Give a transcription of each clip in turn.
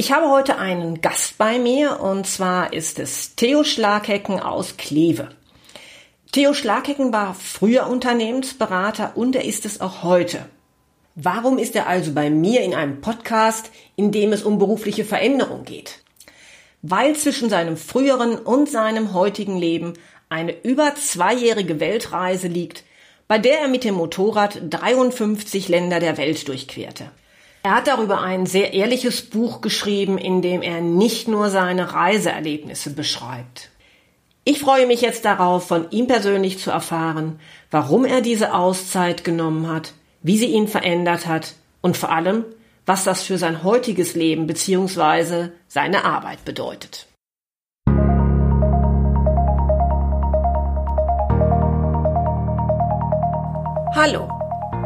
Ich habe heute einen Gast bei mir und zwar ist es Theo Schlaghecken aus Kleve. Theo Schlaghecken war früher Unternehmensberater und er ist es auch heute. Warum ist er also bei mir in einem Podcast, in dem es um berufliche Veränderung geht? Weil zwischen seinem früheren und seinem heutigen Leben eine über zweijährige Weltreise liegt, bei der er mit dem Motorrad 53 Länder der Welt durchquerte. Er hat darüber ein sehr ehrliches Buch geschrieben, in dem er nicht nur seine Reiseerlebnisse beschreibt. Ich freue mich jetzt darauf, von ihm persönlich zu erfahren, warum er diese Auszeit genommen hat, wie sie ihn verändert hat und vor allem, was das für sein heutiges Leben bzw. seine Arbeit bedeutet. Hallo,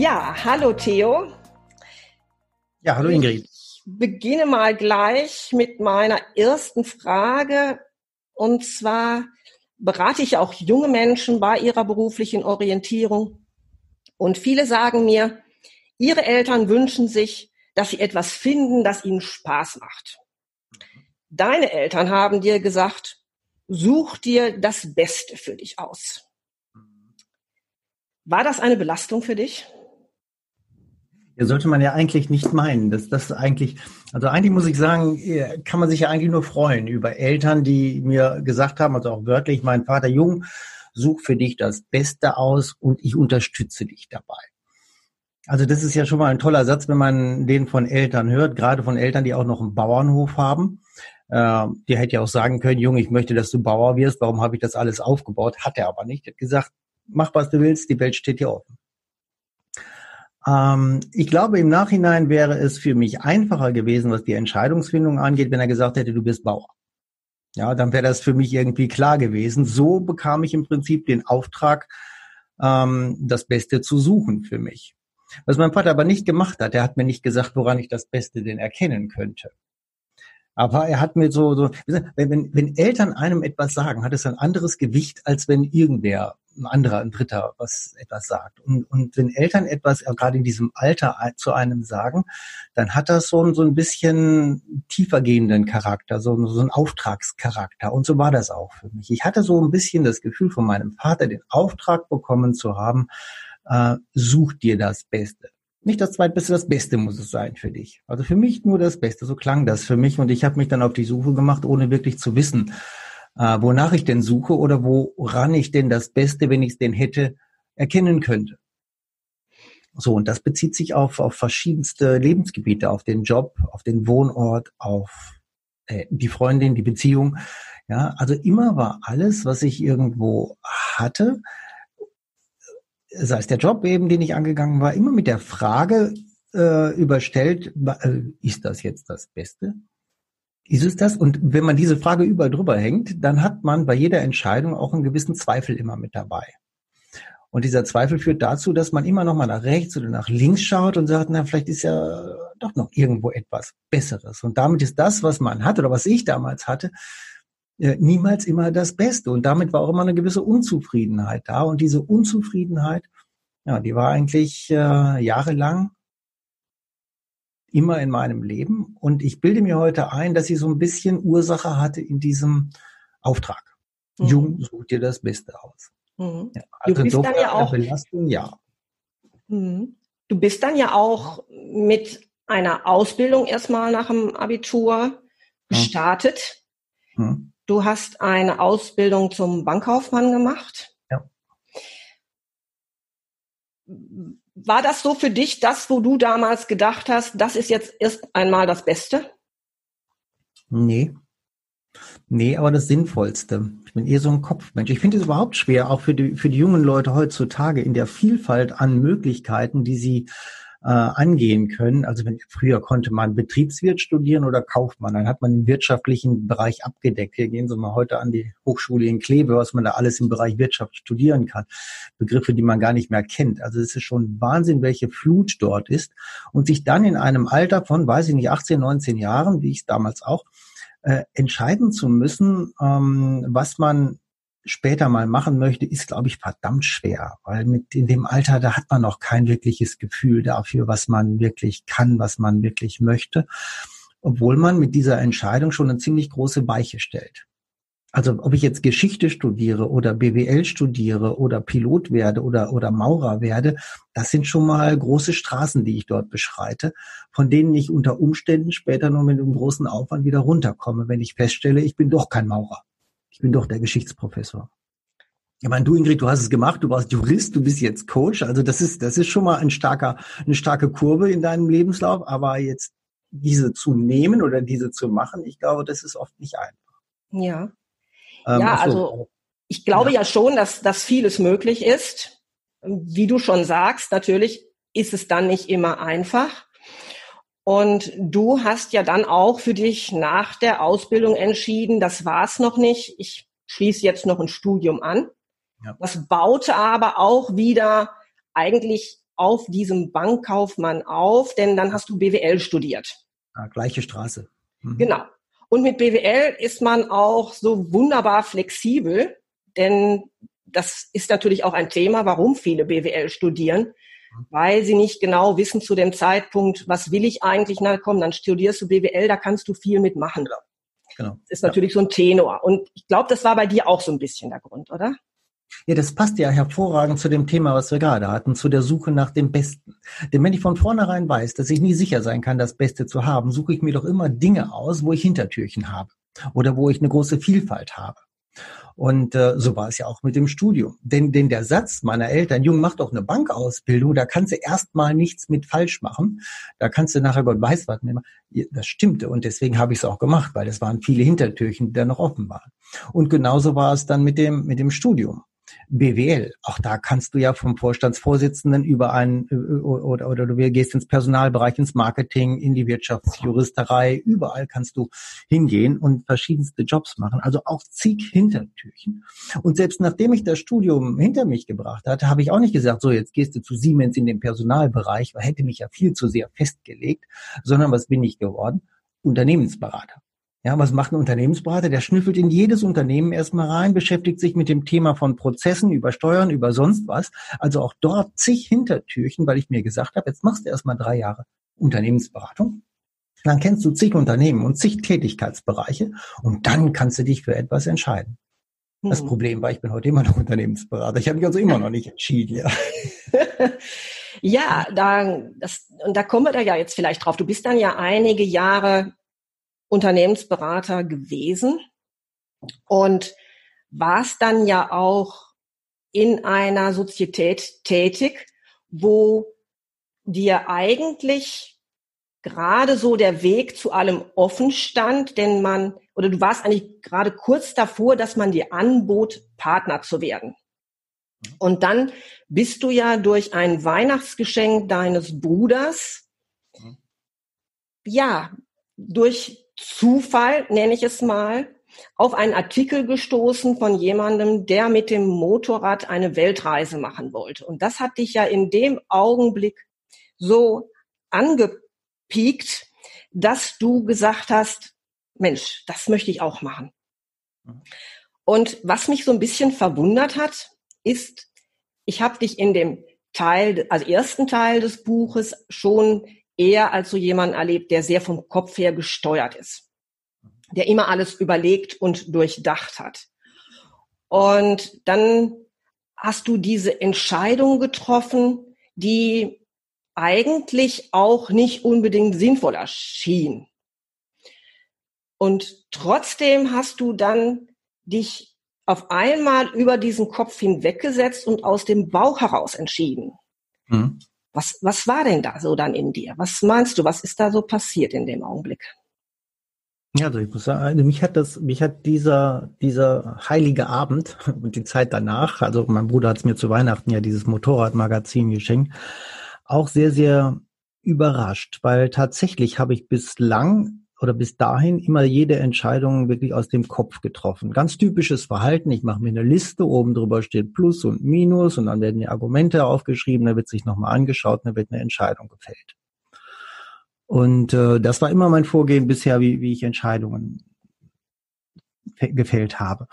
Ja, hallo Theo. Ja, hallo Ingrid. Ich beginne mal gleich mit meiner ersten Frage. Und zwar berate ich auch junge Menschen bei ihrer beruflichen Orientierung. Und viele sagen mir, ihre Eltern wünschen sich, dass sie etwas finden, das ihnen Spaß macht. Deine Eltern haben dir gesagt, such dir das Beste für dich aus. War das eine Belastung für dich? Sollte man ja eigentlich nicht meinen. dass das eigentlich, also eigentlich muss ich sagen, kann man sich ja eigentlich nur freuen über Eltern, die mir gesagt haben, also auch wörtlich, mein Vater Jung, such für dich das Beste aus und ich unterstütze dich dabei. Also das ist ja schon mal ein toller Satz, wenn man den von Eltern hört, gerade von Eltern, die auch noch einen Bauernhof haben. Äh, die hätte ja auch sagen können, Junge, ich möchte, dass du Bauer wirst. Warum habe ich das alles aufgebaut? Hat er aber nicht. Er hat gesagt, mach was du willst, die Welt steht dir offen. Ähm, ich glaube, im Nachhinein wäre es für mich einfacher gewesen, was die Entscheidungsfindung angeht, wenn er gesagt hätte, du bist Bauer. Ja, dann wäre das für mich irgendwie klar gewesen. So bekam ich im Prinzip den Auftrag, ähm, das Beste zu suchen für mich. Was mein Vater aber nicht gemacht hat, er hat mir nicht gesagt, woran ich das Beste denn erkennen könnte. Aber er hat mir so, so wenn, wenn, wenn Eltern einem etwas sagen, hat es ein anderes Gewicht, als wenn irgendwer ein anderer, ein Dritter was etwas sagt. Und, und wenn Eltern etwas äh, gerade in diesem Alter zu einem sagen, dann hat das so, ein so ein bisschen tiefergehenden Charakter, so, so ein Auftragscharakter. Und so war das auch für mich. Ich hatte so ein bisschen das Gefühl von meinem Vater, den Auftrag bekommen zu haben, äh, such dir das Beste. Nicht das Zweitbeste, das Beste muss es sein für dich. Also für mich nur das Beste, so klang das für mich. Und ich habe mich dann auf die Suche gemacht, ohne wirklich zu wissen, äh, wonach ich denn suche oder woran ich denn das Beste, wenn ich es denn hätte, erkennen könnte. So, und das bezieht sich auf, auf verschiedenste Lebensgebiete, auf den Job, auf den Wohnort, auf äh, die Freundin, die Beziehung. Ja, also immer war alles, was ich irgendwo hatte, sei es der Job eben, den ich angegangen war, immer mit der Frage äh, überstellt, äh, ist das jetzt das Beste? Ist es das? Und wenn man diese Frage überall drüber hängt, dann hat man bei jeder Entscheidung auch einen gewissen Zweifel immer mit dabei. Und dieser Zweifel führt dazu, dass man immer noch mal nach rechts oder nach links schaut und sagt, na, vielleicht ist ja doch noch irgendwo etwas Besseres. Und damit ist das, was man hat oder was ich damals hatte, äh, niemals immer das Beste. Und damit war auch immer eine gewisse Unzufriedenheit da. Und diese Unzufriedenheit, ja, die war eigentlich äh, jahrelang immer in meinem Leben. Und ich bilde mir heute ein, dass sie so ein bisschen Ursache hatte in diesem Auftrag. Mhm. Jung, such dir das Beste aus. Mhm. Ja, also du bist dann ja auch Belastung, ja. Mhm. Du bist dann ja auch mit einer Ausbildung erstmal nach dem Abitur gestartet. Mhm. Du hast eine Ausbildung zum Bankkaufmann gemacht. Ja war das so für dich das, wo du damals gedacht hast, das ist jetzt erst einmal das Beste? Nee. Nee, aber das Sinnvollste. Ich bin eher so ein Kopfmensch. Ich finde es überhaupt schwer, auch für die, für die jungen Leute heutzutage in der Vielfalt an Möglichkeiten, die sie äh, angehen können. Also wenn früher konnte man Betriebswirt studieren oder Kaufmann, dann hat man den wirtschaftlichen Bereich abgedeckt. Hier gehen Sie mal heute an die Hochschule in Kleve, was man da alles im Bereich Wirtschaft studieren kann. Begriffe, die man gar nicht mehr kennt. Also es ist schon Wahnsinn, welche Flut dort ist. Und sich dann in einem Alter von, weiß ich nicht, 18, 19 Jahren, wie ich es damals auch, äh, entscheiden zu müssen, ähm, was man später mal machen möchte, ist, glaube ich, verdammt schwer, weil mit in dem Alter, da hat man noch kein wirkliches Gefühl dafür, was man wirklich kann, was man wirklich möchte, obwohl man mit dieser Entscheidung schon eine ziemlich große Weiche stellt. Also ob ich jetzt Geschichte studiere oder BWL studiere oder Pilot werde oder, oder Maurer werde, das sind schon mal große Straßen, die ich dort beschreite, von denen ich unter Umständen später nur mit einem großen Aufwand wieder runterkomme, wenn ich feststelle, ich bin doch kein Maurer. Ich bin doch der Geschichtsprofessor. Ich meine, du Ingrid, du hast es gemacht, du warst Jurist, du bist jetzt Coach, also das ist, das ist schon mal ein starker, eine starke Kurve in deinem Lebenslauf, aber jetzt diese zu nehmen oder diese zu machen, ich glaube, das ist oft nicht einfach. Ja. Ähm, ja, also ich glaube ja. ja schon, dass, dass vieles möglich ist. Wie du schon sagst, natürlich ist es dann nicht immer einfach. Und du hast ja dann auch für dich nach der Ausbildung entschieden, das war's noch nicht. Ich schließe jetzt noch ein Studium an. Ja. Das baute aber auch wieder eigentlich auf diesem Bankkaufmann auf, denn dann hast du BWL studiert. Ja, gleiche Straße. Mhm. Genau. Und mit BWL ist man auch so wunderbar flexibel, denn das ist natürlich auch ein Thema, warum viele BWL studieren weil sie nicht genau wissen zu dem Zeitpunkt, was will ich eigentlich, na komm, dann studierst du BWL, da kannst du viel mitmachen. Genau. Das ist natürlich ja. so ein Tenor. Und ich glaube, das war bei dir auch so ein bisschen der Grund, oder? Ja, das passt ja hervorragend zu dem Thema, was wir gerade hatten, zu der Suche nach dem Besten. Denn wenn ich von vornherein weiß, dass ich nie sicher sein kann, das Beste zu haben, suche ich mir doch immer Dinge aus, wo ich Hintertürchen habe oder wo ich eine große Vielfalt habe. Und äh, so war es ja auch mit dem Studium. Denn, denn der Satz meiner Eltern, Jung, mach doch eine Bankausbildung, da kannst du erstmal nichts mit falsch machen. Da kannst du nachher Gott weiß was nehmen. Das stimmte und deswegen habe ich es auch gemacht, weil es waren viele Hintertürchen, die da noch offen waren. Und genauso war es dann mit dem, mit dem Studium. BWL, auch da kannst du ja vom Vorstandsvorsitzenden über einen äh, oder, oder du gehst ins Personalbereich, ins Marketing, in die Wirtschaftsjuristerei, überall kannst du hingehen und verschiedenste Jobs machen. Also auch zig Hintertürchen. Und selbst nachdem ich das Studium hinter mich gebracht hatte, habe ich auch nicht gesagt, so jetzt gehst du zu Siemens in den Personalbereich, weil hätte mich ja viel zu sehr festgelegt, sondern was bin ich geworden? Unternehmensberater. Ja, was macht ein Unternehmensberater? Der schnüffelt in jedes Unternehmen erstmal rein, beschäftigt sich mit dem Thema von Prozessen, über Steuern, über sonst was. Also auch dort zig Hintertürchen, weil ich mir gesagt habe, jetzt machst du erstmal drei Jahre Unternehmensberatung. Dann kennst du zig Unternehmen und zig Tätigkeitsbereiche und dann kannst du dich für etwas entscheiden. Das hm. Problem war, ich bin heute immer noch Unternehmensberater. Ich habe mich also immer noch nicht entschieden, ja. ja, da, das, und da kommen wir da ja jetzt vielleicht drauf. Du bist dann ja einige Jahre Unternehmensberater gewesen und warst dann ja auch in einer Sozietät tätig, wo dir eigentlich gerade so der Weg zu allem offen stand, denn man, oder du warst eigentlich gerade kurz davor, dass man dir anbot, Partner zu werden. Und dann bist du ja durch ein Weihnachtsgeschenk deines Bruders, mhm. ja, durch Zufall, nenne ich es mal, auf einen Artikel gestoßen von jemandem, der mit dem Motorrad eine Weltreise machen wollte. Und das hat dich ja in dem Augenblick so angepiekt, dass du gesagt hast, Mensch, das möchte ich auch machen. Und was mich so ein bisschen verwundert hat, ist, ich habe dich in dem Teil, also ersten Teil des Buches schon eher als so jemand erlebt, der sehr vom Kopf her gesteuert ist, der immer alles überlegt und durchdacht hat. Und dann hast du diese Entscheidung getroffen, die eigentlich auch nicht unbedingt sinnvoll erschien. Und trotzdem hast du dann dich auf einmal über diesen Kopf hinweggesetzt und aus dem Bauch heraus entschieden. Mhm. Was, was war denn da so dann in dir? Was meinst du, was ist da so passiert in dem Augenblick? Ja, also ich muss sagen, mich hat das, mich hat dieser, dieser heilige Abend und die Zeit danach, also mein Bruder hat es mir zu Weihnachten ja dieses Motorradmagazin geschenkt, auch sehr, sehr überrascht, weil tatsächlich habe ich bislang oder bis dahin immer jede Entscheidung wirklich aus dem Kopf getroffen. Ganz typisches Verhalten. Ich mache mir eine Liste, oben drüber steht Plus und Minus und dann werden die Argumente aufgeschrieben, da wird sich nochmal angeschaut, dann wird eine Entscheidung gefällt. Und äh, das war immer mein Vorgehen bisher, wie, wie ich Entscheidungen gefällt habe.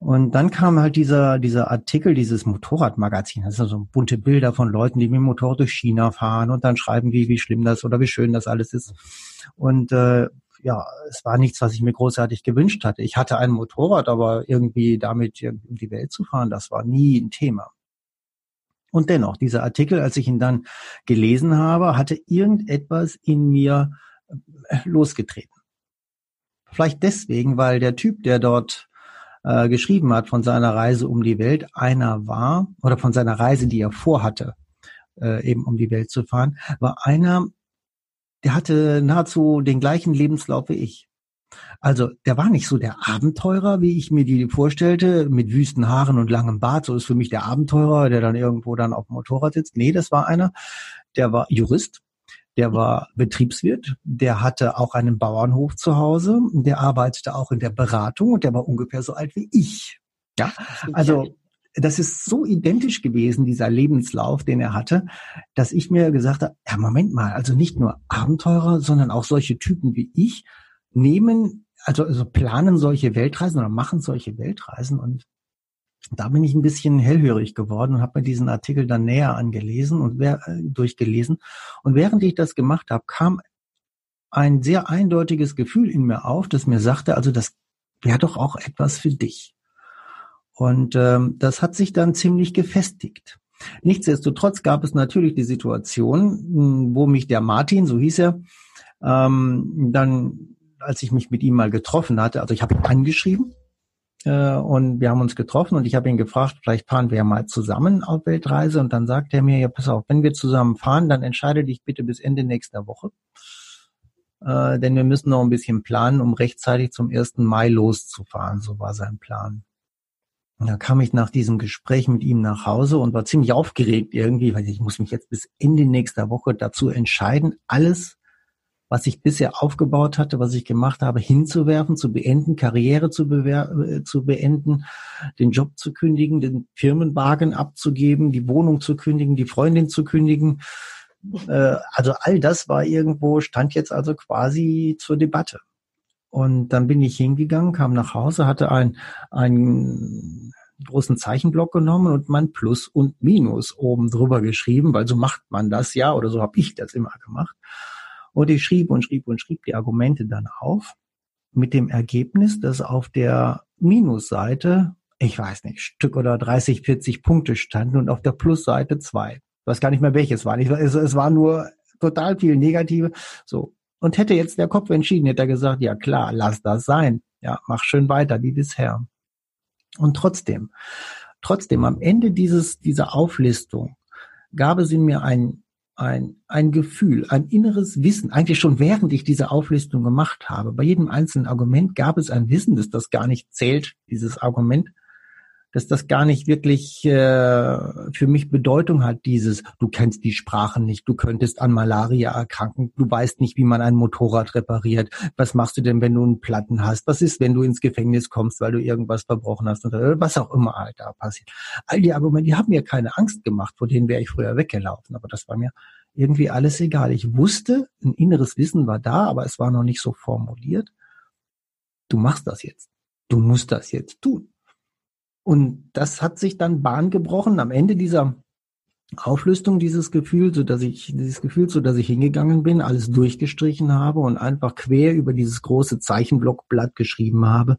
Und dann kam halt dieser, dieser Artikel, dieses Motorradmagazin. Das sind so bunte Bilder von Leuten, die mit dem Motorrad durch China fahren und dann schreiben, wie, wie schlimm das oder wie schön das alles ist. Und äh, ja, es war nichts, was ich mir großartig gewünscht hatte. Ich hatte ein Motorrad, aber irgendwie damit um die Welt zu fahren, das war nie ein Thema. Und dennoch, dieser Artikel, als ich ihn dann gelesen habe, hatte irgendetwas in mir äh, losgetreten. Vielleicht deswegen, weil der Typ, der dort äh, geschrieben hat von seiner Reise um die Welt, einer war, oder von seiner Reise, die er vorhatte, äh, eben um die Welt zu fahren, war einer, der hatte nahezu den gleichen Lebenslauf wie ich. Also der war nicht so der Abenteurer, wie ich mir die vorstellte, mit wüsten Haaren und langem Bart. So ist für mich der Abenteurer, der dann irgendwo dann auf dem Motorrad sitzt. Nee, das war einer, der war Jurist, der war Betriebswirt, der hatte auch einen Bauernhof zu Hause, der arbeitete auch in der Beratung und der war ungefähr so alt wie ich. Ja, also das ist so identisch gewesen, dieser Lebenslauf, den er hatte, dass ich mir gesagt habe, ja, Moment mal, also nicht nur Abenteurer, sondern auch solche Typen wie ich, nehmen, also, also planen solche Weltreisen oder machen solche Weltreisen und da bin ich ein bisschen hellhörig geworden und habe mir diesen Artikel dann näher angelesen und wer, äh, durchgelesen. Und während ich das gemacht habe, kam ein sehr eindeutiges Gefühl in mir auf, das mir sagte, also das wäre doch auch etwas für dich. Und ähm, das hat sich dann ziemlich gefestigt. Nichtsdestotrotz gab es natürlich die Situation, wo mich der Martin, so hieß er, ähm, dann als ich mich mit ihm mal getroffen hatte, also ich habe ihn angeschrieben äh, und wir haben uns getroffen und ich habe ihn gefragt, vielleicht fahren wir ja mal zusammen auf Weltreise und dann sagt er mir, ja pass auf, wenn wir zusammen fahren, dann entscheide dich bitte bis Ende nächster Woche, äh, denn wir müssen noch ein bisschen planen, um rechtzeitig zum 1. Mai loszufahren, so war sein Plan. Und da kam ich nach diesem Gespräch mit ihm nach Hause und war ziemlich aufgeregt irgendwie, weil ich muss mich jetzt bis Ende nächster Woche dazu entscheiden, alles was ich bisher aufgebaut hatte, was ich gemacht habe, hinzuwerfen, zu beenden, Karriere zu, äh, zu beenden, den Job zu kündigen, den Firmenwagen abzugeben, die Wohnung zu kündigen, die Freundin zu kündigen. Äh, also all das war irgendwo, stand jetzt also quasi zur Debatte. Und dann bin ich hingegangen, kam nach Hause, hatte ein, einen großen Zeichenblock genommen und mein Plus und Minus oben drüber geschrieben, weil so macht man das ja oder so habe ich das immer gemacht. Und ich schrieb und schrieb und schrieb die Argumente dann auf mit dem Ergebnis, dass auf der Minusseite, ich weiß nicht, Stück oder 30, 40 Punkte standen und auf der Plusseite zwei. Ich weiß gar nicht mehr welches war. Es, es war nur total viel Negative. So. Und hätte jetzt der Kopf entschieden, hätte er gesagt, ja klar, lass das sein. Ja, mach schön weiter wie bisher. Und trotzdem, trotzdem am Ende dieses, dieser Auflistung gab es in mir ein ein, ein Gefühl, ein inneres Wissen, eigentlich schon während ich diese Auflistung gemacht habe. Bei jedem einzelnen Argument gab es ein Wissen, dass das gar nicht zählt, dieses Argument, dass das gar nicht wirklich äh, für mich Bedeutung hat, dieses, du kennst die Sprachen nicht, du könntest an Malaria erkranken, du weißt nicht, wie man ein Motorrad repariert, was machst du denn, wenn du einen Platten hast, was ist, wenn du ins Gefängnis kommst, weil du irgendwas verbrochen hast oder was auch immer halt da passiert. All die Argumente, die haben mir keine Angst gemacht, vor denen wäre ich früher weggelaufen, aber das war mir irgendwie alles egal. Ich wusste, ein inneres Wissen war da, aber es war noch nicht so formuliert. Du machst das jetzt. Du musst das jetzt tun. Und das hat sich dann Bahn gebrochen am Ende dieser Auflistung dieses Gefühl, so dass ich dieses Gefühl, so dass ich hingegangen bin, alles durchgestrichen habe und einfach quer über dieses große Zeichenblockblatt geschrieben habe: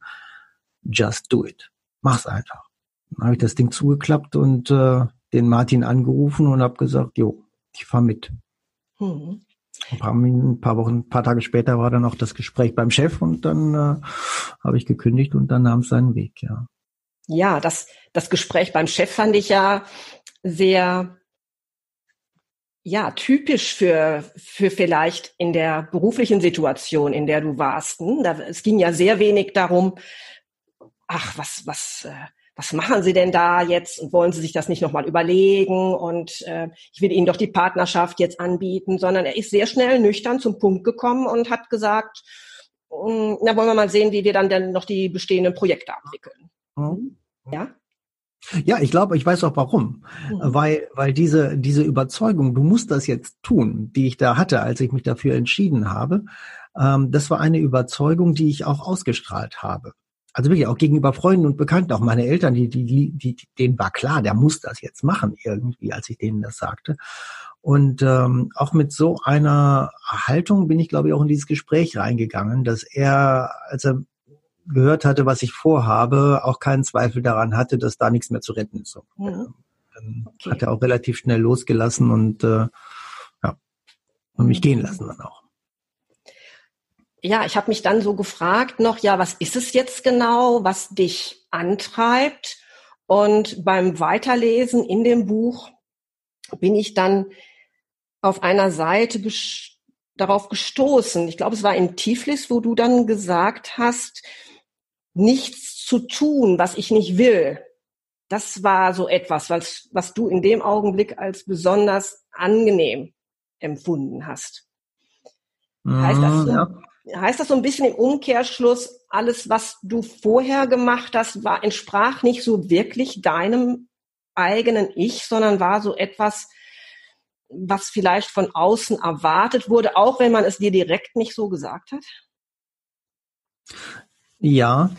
Just do it. Mach's einfach. Dann habe ich das Ding zugeklappt und äh, den Martin angerufen und habe gesagt: Jo, ich fahre mit. Hm. Ein paar, ein paar Wochen, ein paar Tage später war dann auch das Gespräch beim Chef und dann äh, habe ich gekündigt und dann nahm es seinen Weg, ja. Ja, das, das Gespräch beim Chef fand ich ja sehr ja, typisch für, für vielleicht in der beruflichen Situation, in der du warst. Hm? Es ging ja sehr wenig darum, ach, was, was, äh, was machen Sie denn da jetzt und wollen Sie sich das nicht nochmal überlegen und äh, ich will Ihnen doch die Partnerschaft jetzt anbieten, sondern er ist sehr schnell nüchtern zum Punkt gekommen und hat gesagt, hm, na wollen wir mal sehen, wie wir dann denn noch die bestehenden Projekte abwickeln. Mhm. Ja? Ja, ich glaube, ich weiß auch warum. Mhm. Weil, weil diese, diese Überzeugung, du musst das jetzt tun, die ich da hatte, als ich mich dafür entschieden habe, ähm, das war eine Überzeugung, die ich auch ausgestrahlt habe. Also wirklich auch gegenüber Freunden und Bekannten, auch meine Eltern, die, die, die, die, denen war klar, der muss das jetzt machen irgendwie, als ich denen das sagte. Und ähm, auch mit so einer Haltung bin ich, glaube ich, auch in dieses Gespräch reingegangen, dass er, als er gehört hatte, was ich vorhabe, auch keinen Zweifel daran hatte, dass da nichts mehr zu retten ist. Mhm. Dann okay. hat er auch relativ schnell losgelassen und äh, ja, und mich gehen lassen dann auch. Ja, ich habe mich dann so gefragt noch, ja, was ist es jetzt genau, was dich antreibt? Und beim Weiterlesen in dem Buch bin ich dann auf einer Seite ges darauf gestoßen. Ich glaube, es war in Tiflis, wo du dann gesagt hast, nichts zu tun, was ich nicht will. Das war so etwas, was, was du in dem Augenblick als besonders angenehm empfunden hast. Heißt das, so, ja. heißt das so ein bisschen im Umkehrschluss, alles, was du vorher gemacht hast, war, entsprach nicht so wirklich deinem eigenen Ich, sondern war so etwas, was vielleicht von außen erwartet wurde, auch wenn man es dir direkt nicht so gesagt hat? Ja,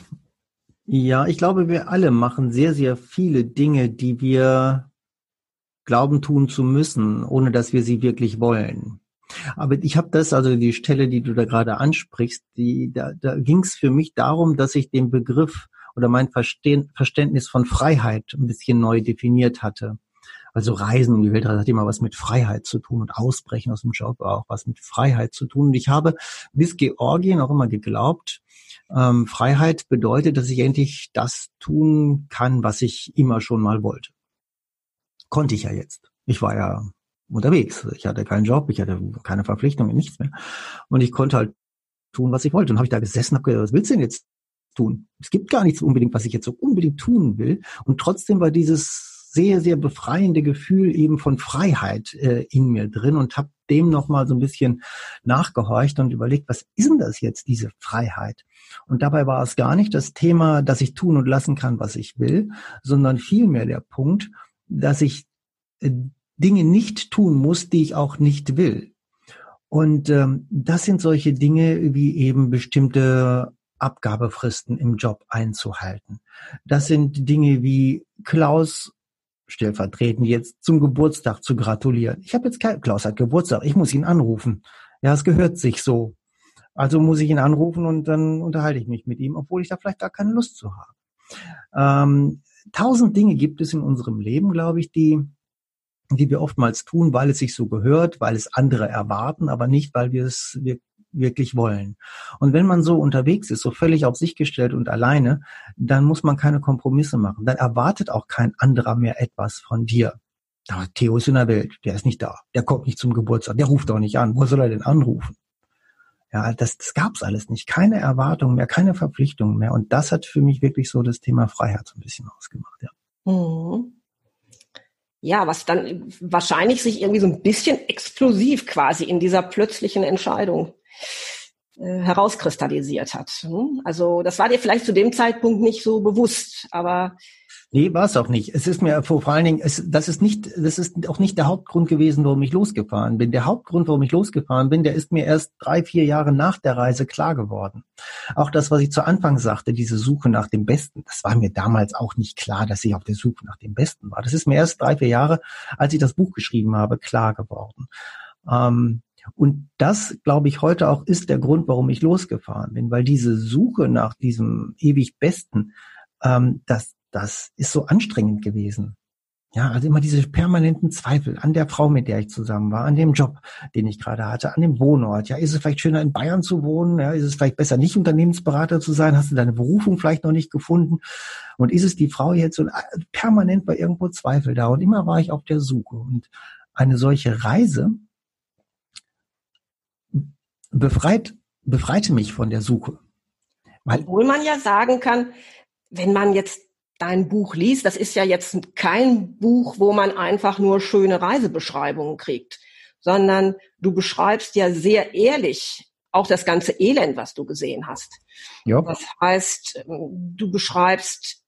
ja, ich glaube, wir alle machen sehr, sehr viele Dinge, die wir glauben tun zu müssen, ohne dass wir sie wirklich wollen. Aber ich habe das, also die Stelle, die du da gerade ansprichst, die, da, da ging es für mich darum, dass ich den Begriff oder mein Verständnis von Freiheit ein bisschen neu definiert hatte. Also Reisen um die Welt hat immer was mit Freiheit zu tun und Ausbrechen aus dem Job auch was mit Freiheit zu tun. Und ich habe bis Georgien auch immer geglaubt, ähm, Freiheit bedeutet, dass ich endlich das tun kann, was ich immer schon mal wollte. Konnte ich ja jetzt. Ich war ja unterwegs. Ich hatte keinen Job, ich hatte keine Verpflichtungen, nichts mehr. Und ich konnte halt tun, was ich wollte. Und habe ich da gesessen habe gedacht, was willst du denn jetzt tun? Es gibt gar nichts unbedingt, was ich jetzt so unbedingt tun will. Und trotzdem war dieses sehr, sehr befreiende Gefühl eben von Freiheit äh, in mir drin und habe dem nochmal so ein bisschen nachgehorcht und überlegt, was ist denn das jetzt, diese Freiheit? Und dabei war es gar nicht das Thema, dass ich tun und lassen kann, was ich will, sondern vielmehr der Punkt, dass ich äh, Dinge nicht tun muss, die ich auch nicht will. Und ähm, das sind solche Dinge wie eben bestimmte Abgabefristen im Job einzuhalten. Das sind Dinge wie Klaus stellvertretend jetzt zum Geburtstag zu gratulieren. Ich habe jetzt kein, Klaus hat Geburtstag, ich muss ihn anrufen. Ja, es gehört sich so. Also muss ich ihn anrufen und dann unterhalte ich mich mit ihm, obwohl ich da vielleicht gar keine Lust zu habe. Ähm, tausend Dinge gibt es in unserem Leben, glaube ich, die, die wir oftmals tun, weil es sich so gehört, weil es andere erwarten, aber nicht, weil wir es wir wirklich wollen. Und wenn man so unterwegs ist, so völlig auf sich gestellt und alleine, dann muss man keine Kompromisse machen. Dann erwartet auch kein anderer mehr etwas von dir. Aber Theo ist in der Welt, der ist nicht da, der kommt nicht zum Geburtstag, der ruft auch nicht an. Wo soll er denn anrufen? Ja, das, das gab's alles nicht. Keine Erwartungen mehr, keine Verpflichtungen mehr. Und das hat für mich wirklich so das Thema Freiheit so ein bisschen ausgemacht, ja. Mhm. Ja, was dann wahrscheinlich sich irgendwie so ein bisschen explosiv quasi in dieser plötzlichen Entscheidung herauskristallisiert hat. Hm? Also das war dir vielleicht zu dem Zeitpunkt nicht so bewusst, aber Nee, war es auch nicht. Es ist mir vor, vor allen Dingen, es, das ist nicht, das ist auch nicht der Hauptgrund gewesen, warum ich losgefahren bin. Der Hauptgrund, warum ich losgefahren bin, der ist mir erst drei, vier Jahre nach der Reise klar geworden. Auch das, was ich zu Anfang sagte, diese Suche nach dem Besten, das war mir damals auch nicht klar, dass ich auf der Suche nach dem Besten war. Das ist mir erst drei, vier Jahre, als ich das Buch geschrieben habe, klar geworden. Ähm, und das, glaube ich, heute auch ist der Grund, warum ich losgefahren bin, weil diese Suche nach diesem ewig Besten, ähm, das, das ist so anstrengend gewesen. Ja, also immer diese permanenten Zweifel an der Frau, mit der ich zusammen war, an dem Job, den ich gerade hatte, an dem Wohnort. Ja, ist es vielleicht schöner in Bayern zu wohnen? Ja, ist es vielleicht besser nicht Unternehmensberater zu sein? Hast du deine Berufung vielleicht noch nicht gefunden? Und ist es die Frau jetzt und permanent bei irgendwo Zweifel da? Und immer war ich auf der Suche. Und eine solche Reise befreit, befreite mich von der Suche. Weil, Obwohl man ja sagen kann, wenn man jetzt dein Buch liest, das ist ja jetzt kein Buch, wo man einfach nur schöne Reisebeschreibungen kriegt, sondern du beschreibst ja sehr ehrlich auch das ganze Elend, was du gesehen hast. Ja. Das heißt, du beschreibst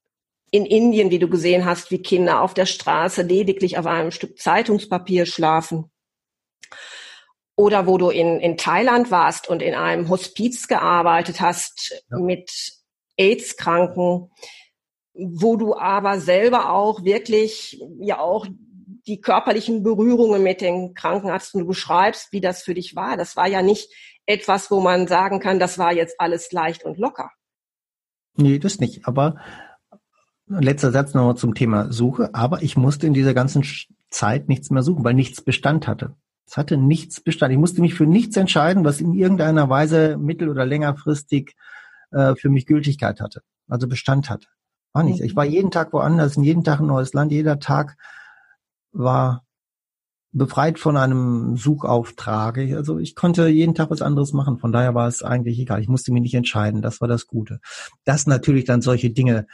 in Indien, wie du gesehen hast, wie Kinder auf der Straße lediglich auf einem Stück Zeitungspapier schlafen. Oder wo du in, in Thailand warst und in einem Hospiz gearbeitet hast ja. mit AIDS-Kranken, wo du aber selber auch wirklich ja auch die körperlichen Berührungen mit den Kranken hast und du beschreibst, wie das für dich war. Das war ja nicht etwas, wo man sagen kann, das war jetzt alles leicht und locker. Nee, das nicht. Aber letzter Satz nochmal zum Thema Suche. Aber ich musste in dieser ganzen Zeit nichts mehr suchen, weil nichts Bestand hatte. Es hatte nichts Bestand. Ich musste mich für nichts entscheiden, was in irgendeiner Weise mittel- oder längerfristig äh, für mich Gültigkeit hatte. Also Bestand hatte. War nichts. Ich war jeden Tag woanders, jeden Tag ein neues Land, jeder Tag war befreit von einem Suchauftrag. Also ich konnte jeden Tag was anderes machen. Von daher war es eigentlich egal. Ich musste mich nicht entscheiden. Das war das Gute. Dass natürlich dann solche Dinge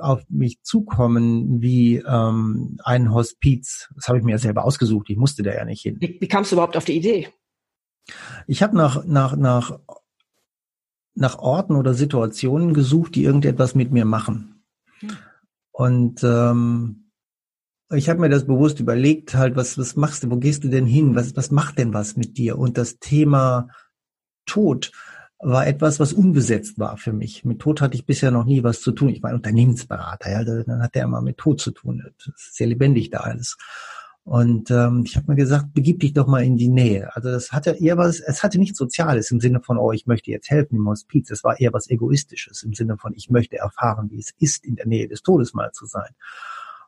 auf mich zukommen wie ähm, ein Hospiz. Das habe ich mir ja selber ausgesucht. Ich musste da ja nicht hin. Wie, wie kamst du überhaupt auf die Idee? Ich habe nach, nach, nach, nach Orten oder Situationen gesucht, die irgendetwas mit mir machen. Hm. Und ähm, ich habe mir das bewusst überlegt, halt, was, was machst du, wo gehst du denn hin, was, was macht denn was mit dir? Und das Thema Tod war etwas, was unbesetzt war für mich. Mit Tod hatte ich bisher noch nie was zu tun. Ich war Unternehmensberater, ja, dann hat der immer mit Tod zu tun. Das ist sehr lebendig da alles. Und ähm, ich habe mir gesagt, begib dich doch mal in die Nähe. Also das hatte eher was, es hatte nichts Soziales im Sinne von, oh, ich möchte jetzt helfen im Hospiz. Es war eher was Egoistisches im Sinne von, ich möchte erfahren, wie es ist, in der Nähe des Todes mal zu sein.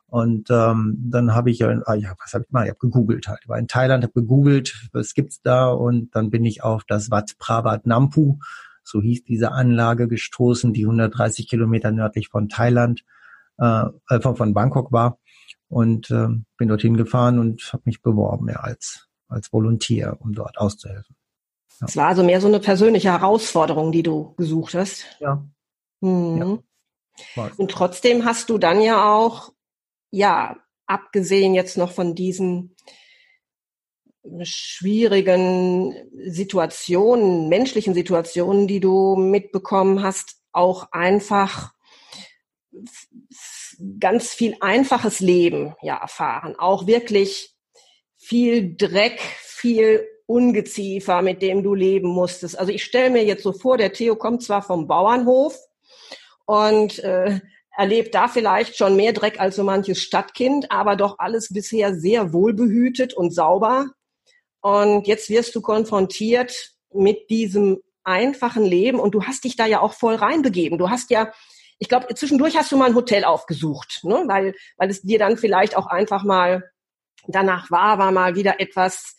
Und ähm, dann habe ich ja, ah, ja, was habe ich mal? Ich habe gegoogelt halt. Ich war in Thailand, habe gegoogelt, was gibt's da? Und dann bin ich auf das Wat Pravat Nampu, so hieß diese Anlage, gestoßen, die 130 Kilometer nördlich von Thailand, äh, äh von, von Bangkok war. Und äh, bin dorthin gefahren und habe mich beworben ja, als, als Volontier, um dort auszuhelfen. Es ja. war also mehr so eine persönliche Herausforderung, die du gesucht hast. Ja. Mhm. ja. Und trotzdem hast du dann ja auch ja, abgesehen jetzt noch von diesen schwierigen Situationen, menschlichen Situationen, die du mitbekommen hast, auch einfach ganz viel einfaches Leben ja erfahren, auch wirklich viel Dreck, viel Ungeziefer, mit dem du leben musstest. Also ich stelle mir jetzt so vor, der Theo kommt zwar vom Bauernhof und äh, erlebt da vielleicht schon mehr Dreck als so manches Stadtkind, aber doch alles bisher sehr wohlbehütet und sauber. Und jetzt wirst du konfrontiert mit diesem einfachen Leben und du hast dich da ja auch voll reinbegeben. Du hast ja, ich glaube, zwischendurch hast du mal ein Hotel aufgesucht, ne? weil, weil es dir dann vielleicht auch einfach mal danach war, war mal wieder etwas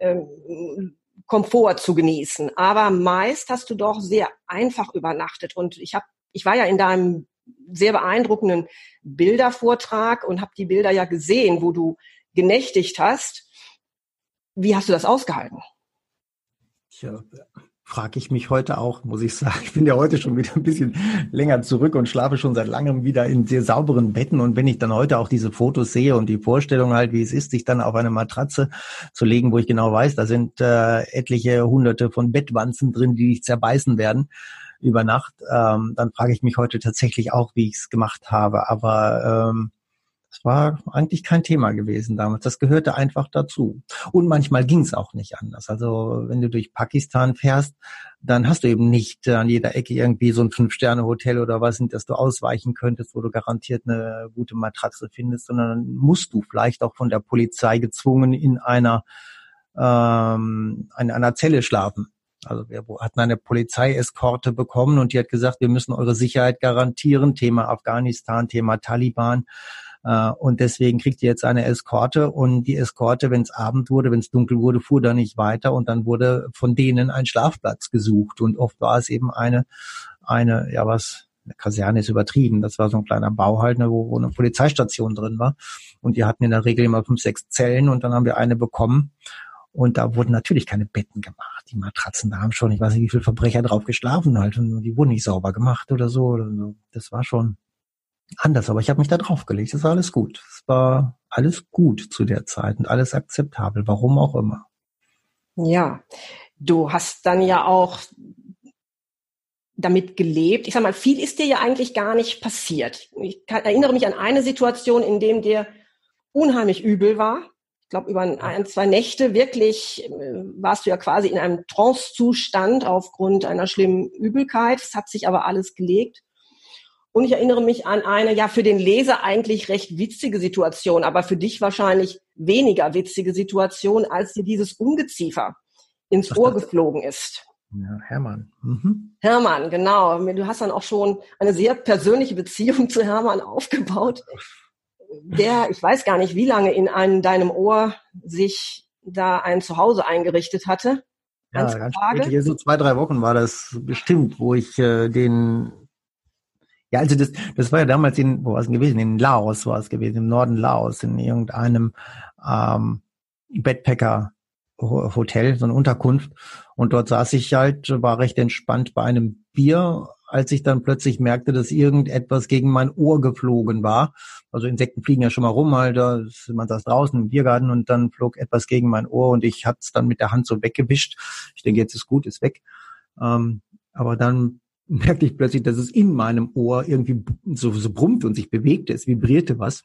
ähm, Komfort zu genießen. Aber meist hast du doch sehr einfach übernachtet. Und ich habe, ich war ja in deinem sehr beeindruckenden Bildervortrag und habe die Bilder ja gesehen, wo du genächtigt hast. Wie hast du das ausgehalten? Ja, frage ich mich heute auch, muss ich sagen. Ich bin ja heute schon wieder ein bisschen länger zurück und schlafe schon seit langem wieder in sehr sauberen Betten. Und wenn ich dann heute auch diese Fotos sehe und die Vorstellung halt, wie es ist, sich dann auf eine Matratze zu legen, wo ich genau weiß, da sind äh, etliche hunderte von Bettwanzen drin, die dich zerbeißen werden, über Nacht, ähm, dann frage ich mich heute tatsächlich auch, wie ich es gemacht habe. Aber ähm, es war eigentlich kein Thema gewesen damals. Das gehörte einfach dazu. Und manchmal ging es auch nicht anders. Also wenn du durch Pakistan fährst, dann hast du eben nicht an jeder Ecke irgendwie so ein Fünf-Sterne-Hotel oder was, in das du ausweichen könntest, wo du garantiert eine gute Matratze findest, sondern musst du vielleicht auch von der Polizei gezwungen in einer ähm, in einer Zelle schlafen. Also wir hatten eine Polizeieskorte bekommen und die hat gesagt, wir müssen eure Sicherheit garantieren, Thema Afghanistan, Thema Taliban. Äh, und deswegen kriegt ihr jetzt eine Eskorte und die Eskorte, wenn es Abend wurde, wenn es dunkel wurde, fuhr da nicht weiter und dann wurde von denen ein Schlafplatz gesucht und oft war es eben eine, eine, ja was, eine Kaserne ist übertrieben. Das war so ein kleiner Bau halt, ne, wo, wo eine Polizeistation drin war. Und die hatten in der Regel immer fünf, sechs Zellen und dann haben wir eine bekommen. Und da wurden natürlich keine Betten gemacht. Die Matratzen, da haben schon, ich weiß nicht, wie viele Verbrecher drauf geschlafen halt. Und die wurden nicht sauber gemacht oder so. Das war schon anders. Aber ich habe mich da draufgelegt. Das war alles gut. Es war alles gut zu der Zeit und alles akzeptabel. Warum auch immer. Ja, du hast dann ja auch damit gelebt. Ich sag mal, viel ist dir ja eigentlich gar nicht passiert. Ich erinnere mich an eine Situation, in dem dir unheimlich übel war glaube, über ein, zwei Nächte wirklich äh, warst du ja quasi in einem Trance-Zustand aufgrund einer schlimmen Übelkeit. Es hat sich aber alles gelegt. Und ich erinnere mich an eine, ja, für den Leser eigentlich recht witzige Situation, aber für dich wahrscheinlich weniger witzige Situation, als dir dieses Ungeziefer ins Ohr geflogen ist. Ja, Hermann. Mhm. Hermann, genau. Du hast dann auch schon eine sehr persönliche Beziehung zu Hermann aufgebaut der, ich weiß gar nicht, wie lange in einem, deinem Ohr sich da ein Zuhause eingerichtet hatte. Ganz ja, ganz wirklich, so zwei, drei Wochen war das bestimmt, wo ich äh, den ja, also das, das war ja damals in, wo war es gewesen? In Laos war es gewesen, im Norden Laos, in irgendeinem ähm, Backpacker Hotel, so eine Unterkunft. Und dort saß ich halt, war recht entspannt bei einem Bier als ich dann plötzlich merkte, dass irgendetwas gegen mein Ohr geflogen war. Also Insekten fliegen ja schon mal rum, halt, da man saß draußen im Biergarten und dann flog etwas gegen mein Ohr und ich hatte es dann mit der Hand so weggewischt. Ich denke, jetzt ist gut, ist weg. Ähm, aber dann merkte ich plötzlich, dass es in meinem Ohr irgendwie so, so brummt und sich bewegte, es vibrierte was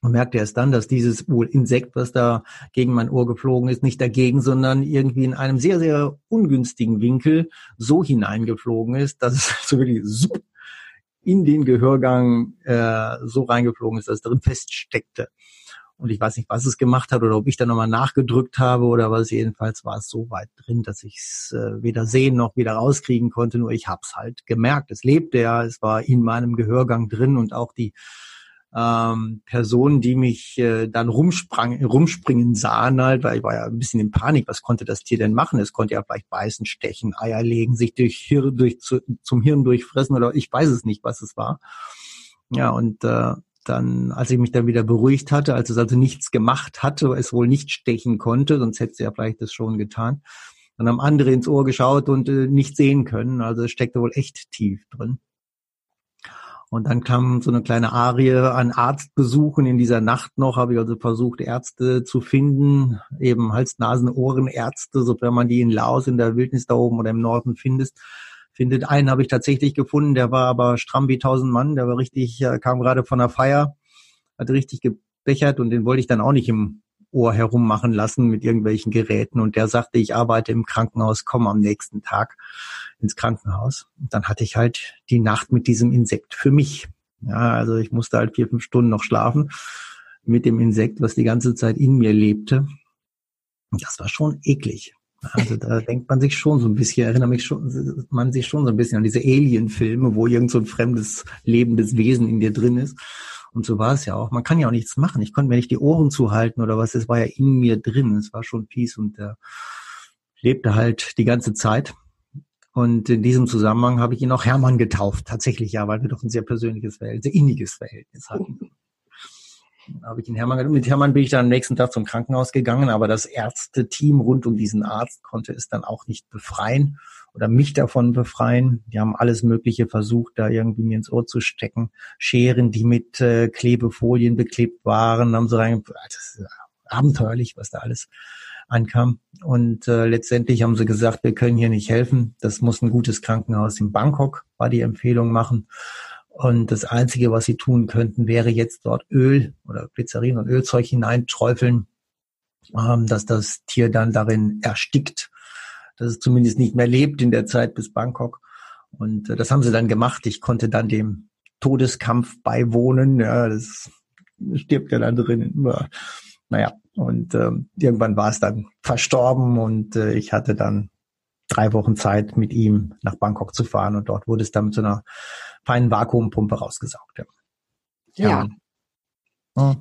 und merkte erst dann, dass dieses wohl Insekt, was da gegen mein Ohr geflogen ist, nicht dagegen, sondern irgendwie in einem sehr, sehr ungünstigen Winkel so hineingeflogen ist, dass es so wirklich in den Gehörgang äh, so reingeflogen ist, dass es drin feststeckte. Und ich weiß nicht, was es gemacht hat oder ob ich da nochmal nachgedrückt habe oder was. Jedenfalls war es so weit drin, dass ich es äh, weder sehen noch wieder rauskriegen konnte. Nur ich hab's halt gemerkt. Es lebte ja, es war in meinem Gehörgang drin und auch die ähm, Personen, die mich äh, dann rumsprang, rumspringen sahen halt, weil ich war ja ein bisschen in Panik, was konnte das Tier denn machen? Es konnte ja vielleicht beißen, stechen, Eier legen, sich durch Hirn, durch zu, zum Hirn durchfressen oder ich weiß es nicht, was es war. Ja, und äh, dann, als ich mich dann wieder beruhigt hatte, als es also nichts gemacht hatte, es wohl nicht stechen konnte, sonst hätte es ja vielleicht das schon getan, dann haben andere ins Ohr geschaut und äh, nicht sehen können. Also es steckte wohl echt tief drin. Und dann kam so eine kleine Arie an Arztbesuchen in dieser Nacht noch, habe ich also versucht, Ärzte zu finden, eben Hals-, Nasen-, Ohrenärzte, sofern man die in Laos in der Wildnis da oben oder im Norden findet. Findet einen habe ich tatsächlich gefunden, der war aber stramm wie tausend Mann, der war richtig, kam gerade von der Feier, hat richtig gebechert und den wollte ich dann auch nicht im Ohr herummachen lassen mit irgendwelchen Geräten. Und der sagte, ich arbeite im Krankenhaus, komme am nächsten Tag ins Krankenhaus. Und dann hatte ich halt die Nacht mit diesem Insekt für mich. Ja, also ich musste halt vier, fünf Stunden noch schlafen mit dem Insekt, was die ganze Zeit in mir lebte. Und das war schon eklig. Also da denkt man sich schon so ein bisschen, erinnert mich schon, man sich schon so ein bisschen an diese Alien-Filme, wo irgend so ein fremdes, lebendes Wesen in dir drin ist. Und so war es ja auch. Man kann ja auch nichts machen. Ich konnte mir nicht die Ohren zuhalten oder was. Es war ja in mir drin. Es war schon fies und der lebte halt die ganze Zeit. Und in diesem Zusammenhang habe ich ihn auch Hermann getauft. Tatsächlich ja, weil wir doch ein sehr persönliches Verhältnis, sehr inniges Verhältnis hatten. habe ich ihn Hermann getauft. Mit Hermann bin ich dann am nächsten Tag zum Krankenhaus gegangen, aber das Ärzteteam rund um diesen Arzt konnte es dann auch nicht befreien oder mich davon befreien. Die haben alles Mögliche versucht, da irgendwie mir ins Ohr zu stecken. Scheren, die mit äh, Klebefolien beklebt waren, haben sie rein, das ist abenteuerlich, was da alles ankam. Und äh, letztendlich haben sie gesagt, wir können hier nicht helfen. Das muss ein gutes Krankenhaus in Bangkok, war die Empfehlung machen. Und das Einzige, was sie tun könnten, wäre jetzt dort Öl oder Glycerin und Ölzeug hineinträufeln, ähm, dass das Tier dann darin erstickt dass es zumindest nicht mehr lebt in der Zeit bis Bangkok. Und äh, das haben sie dann gemacht. Ich konnte dann dem Todeskampf beiwohnen. Ja, das stirbt ja dann drin. Naja, und ähm, irgendwann war es dann verstorben und äh, ich hatte dann drei Wochen Zeit, mit ihm nach Bangkok zu fahren und dort wurde es dann mit so einer feinen Vakuumpumpe rausgesaugt. Ja. ja. ja.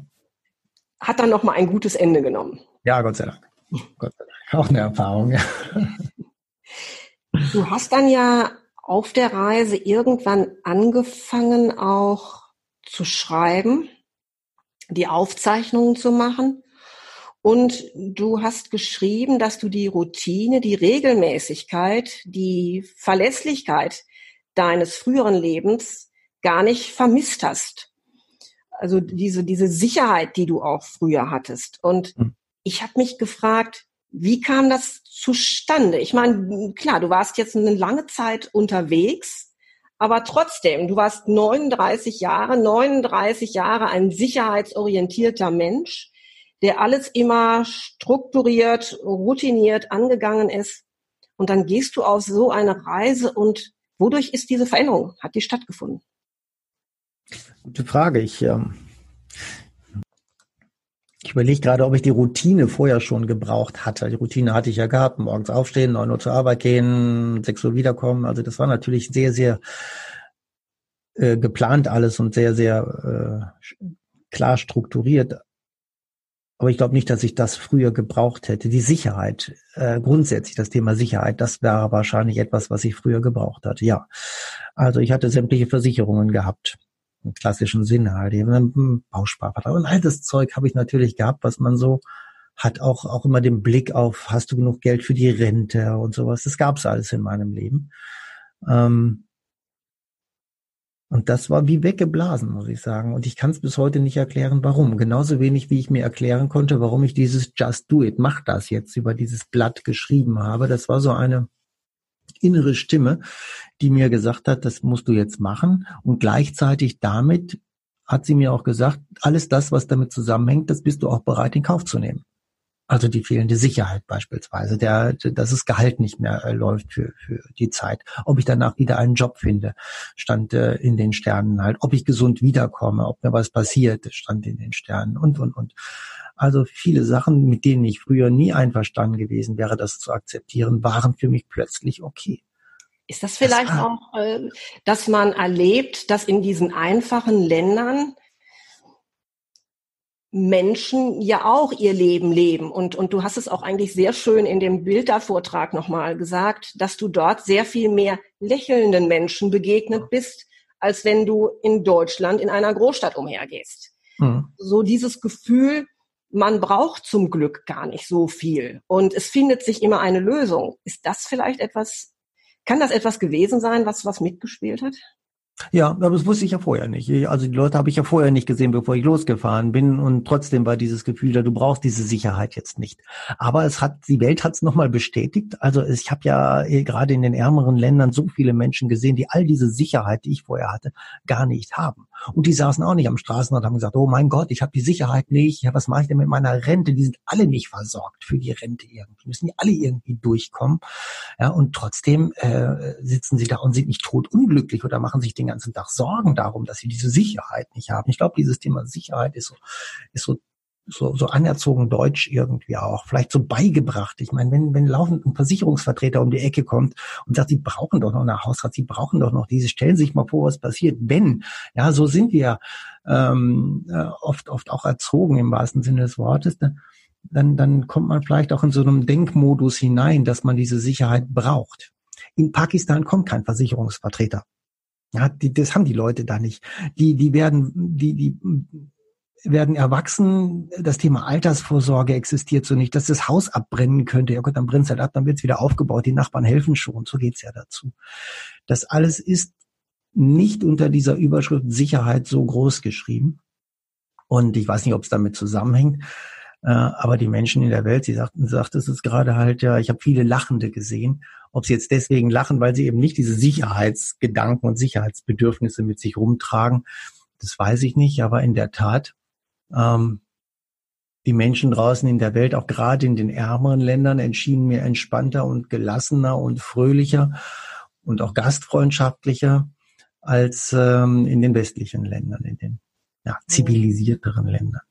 Hat dann noch mal ein gutes Ende genommen. Ja, Gott sei Dank. Gott sei Dank. Auch eine Erfahrung, ja. Du hast dann ja auf der Reise irgendwann angefangen auch zu schreiben, die Aufzeichnungen zu machen. Und du hast geschrieben, dass du die Routine, die Regelmäßigkeit, die Verlässlichkeit deines früheren Lebens gar nicht vermisst hast. Also diese, diese Sicherheit, die du auch früher hattest. Und hm. ich habe mich gefragt, wie kam das zustande? Ich meine, klar, du warst jetzt eine lange Zeit unterwegs, aber trotzdem, du warst 39 Jahre, 39 Jahre ein sicherheitsorientierter Mensch, der alles immer strukturiert, routiniert angegangen ist. Und dann gehst du auf so eine Reise und wodurch ist diese Veränderung? Hat die stattgefunden? Gute Frage. Ich, ähm, ich überlege gerade, ob ich die Routine vorher schon gebraucht hatte. Die Routine hatte ich ja gehabt, morgens aufstehen, neun Uhr zur Arbeit gehen, sechs Uhr wiederkommen. Also das war natürlich sehr, sehr äh, geplant alles und sehr, sehr äh, klar strukturiert. Aber ich glaube nicht, dass ich das früher gebraucht hätte. Die Sicherheit, äh, grundsätzlich das Thema Sicherheit, das wäre wahrscheinlich etwas, was ich früher gebraucht hatte. Ja, also ich hatte sämtliche Versicherungen gehabt im klassischen Sinne halt eben einen Bausparvertrag und all das Zeug habe ich natürlich gehabt, was man so hat auch auch immer den Blick auf, hast du genug Geld für die Rente und sowas. Das gab's alles in meinem Leben. Ähm, und das war wie weggeblasen, muss ich sagen. Und ich kann es bis heute nicht erklären, warum. Genauso wenig, wie ich mir erklären konnte, warum ich dieses Just Do It, mach das jetzt über dieses Blatt geschrieben habe. Das war so eine innere Stimme, die mir gesagt hat, das musst du jetzt machen. Und gleichzeitig damit hat sie mir auch gesagt, alles das, was damit zusammenhängt, das bist du auch bereit in Kauf zu nehmen. Also die fehlende Sicherheit beispielsweise, der, dass das Gehalt nicht mehr äh, läuft für, für die Zeit. Ob ich danach wieder einen Job finde, stand äh, in den Sternen halt. Ob ich gesund wiederkomme, ob mir was passiert, stand in den Sternen und, und, und. Also viele Sachen, mit denen ich früher nie einverstanden gewesen wäre, das zu akzeptieren, waren für mich plötzlich okay. Ist das vielleicht das auch, äh, dass man erlebt, dass in diesen einfachen Ländern Menschen ja auch ihr Leben leben. Und, und du hast es auch eigentlich sehr schön in dem Bildervortrag nochmal gesagt, dass du dort sehr viel mehr lächelnden Menschen begegnet bist, als wenn du in Deutschland in einer Großstadt umhergehst. Mhm. So dieses Gefühl, man braucht zum Glück gar nicht so viel und es findet sich immer eine Lösung. Ist das vielleicht etwas, kann das etwas gewesen sein, was, was mitgespielt hat? Ja, aber das wusste ich ja vorher nicht. Also die Leute habe ich ja vorher nicht gesehen, bevor ich losgefahren bin. Und trotzdem war dieses Gefühl da, du brauchst diese Sicherheit jetzt nicht. Aber es hat, die Welt hat es nochmal bestätigt. Also ich habe ja eh gerade in den ärmeren Ländern so viele Menschen gesehen, die all diese Sicherheit, die ich vorher hatte, gar nicht haben. Und die saßen auch nicht am Straßenrand und haben gesagt, oh mein Gott, ich habe die Sicherheit nicht. Ja, was mache ich denn mit meiner Rente? Die sind alle nicht versorgt für die Rente irgendwie. Müssen die alle irgendwie durchkommen. Ja, und trotzdem äh, sitzen sie da und sind nicht tot unglücklich oder machen sich den ganzen Tag Sorgen darum, dass sie diese Sicherheit nicht haben. Ich glaube, dieses Thema Sicherheit ist so, ist so so, so anerzogen Deutsch irgendwie auch, vielleicht so beigebracht. Ich meine, wenn, wenn laufend ein Versicherungsvertreter um die Ecke kommt und sagt, sie brauchen doch noch eine Hausrat, sie brauchen doch noch diese, stellen sich mal vor, was passiert, wenn. Ja, so sind wir ähm, äh, oft, oft auch erzogen im wahrsten Sinne des Wortes. Dann, dann kommt man vielleicht auch in so einem Denkmodus hinein, dass man diese Sicherheit braucht. In Pakistan kommt kein Versicherungsvertreter. Ja, die, das haben die Leute da nicht. Die, die werden, die, die werden erwachsen, das Thema Altersvorsorge existiert so nicht, dass das Haus abbrennen könnte. Ja Gott, dann brennt es halt ab, dann wird es wieder aufgebaut, die Nachbarn helfen schon, so geht's ja dazu. Das alles ist nicht unter dieser Überschrift Sicherheit so groß geschrieben. Und ich weiß nicht, ob es damit zusammenhängt. Äh, aber die Menschen in der Welt, sie sagten, sagt es ist gerade halt, ja, ich habe viele Lachende gesehen. Ob sie jetzt deswegen lachen, weil sie eben nicht diese Sicherheitsgedanken und Sicherheitsbedürfnisse mit sich rumtragen, das weiß ich nicht. Aber in der Tat ähm, die Menschen draußen in der Welt, auch gerade in den ärmeren Ländern, entschieden mir entspannter und gelassener und fröhlicher und auch gastfreundschaftlicher als ähm, in den westlichen Ländern, in den ja, zivilisierteren Ländern.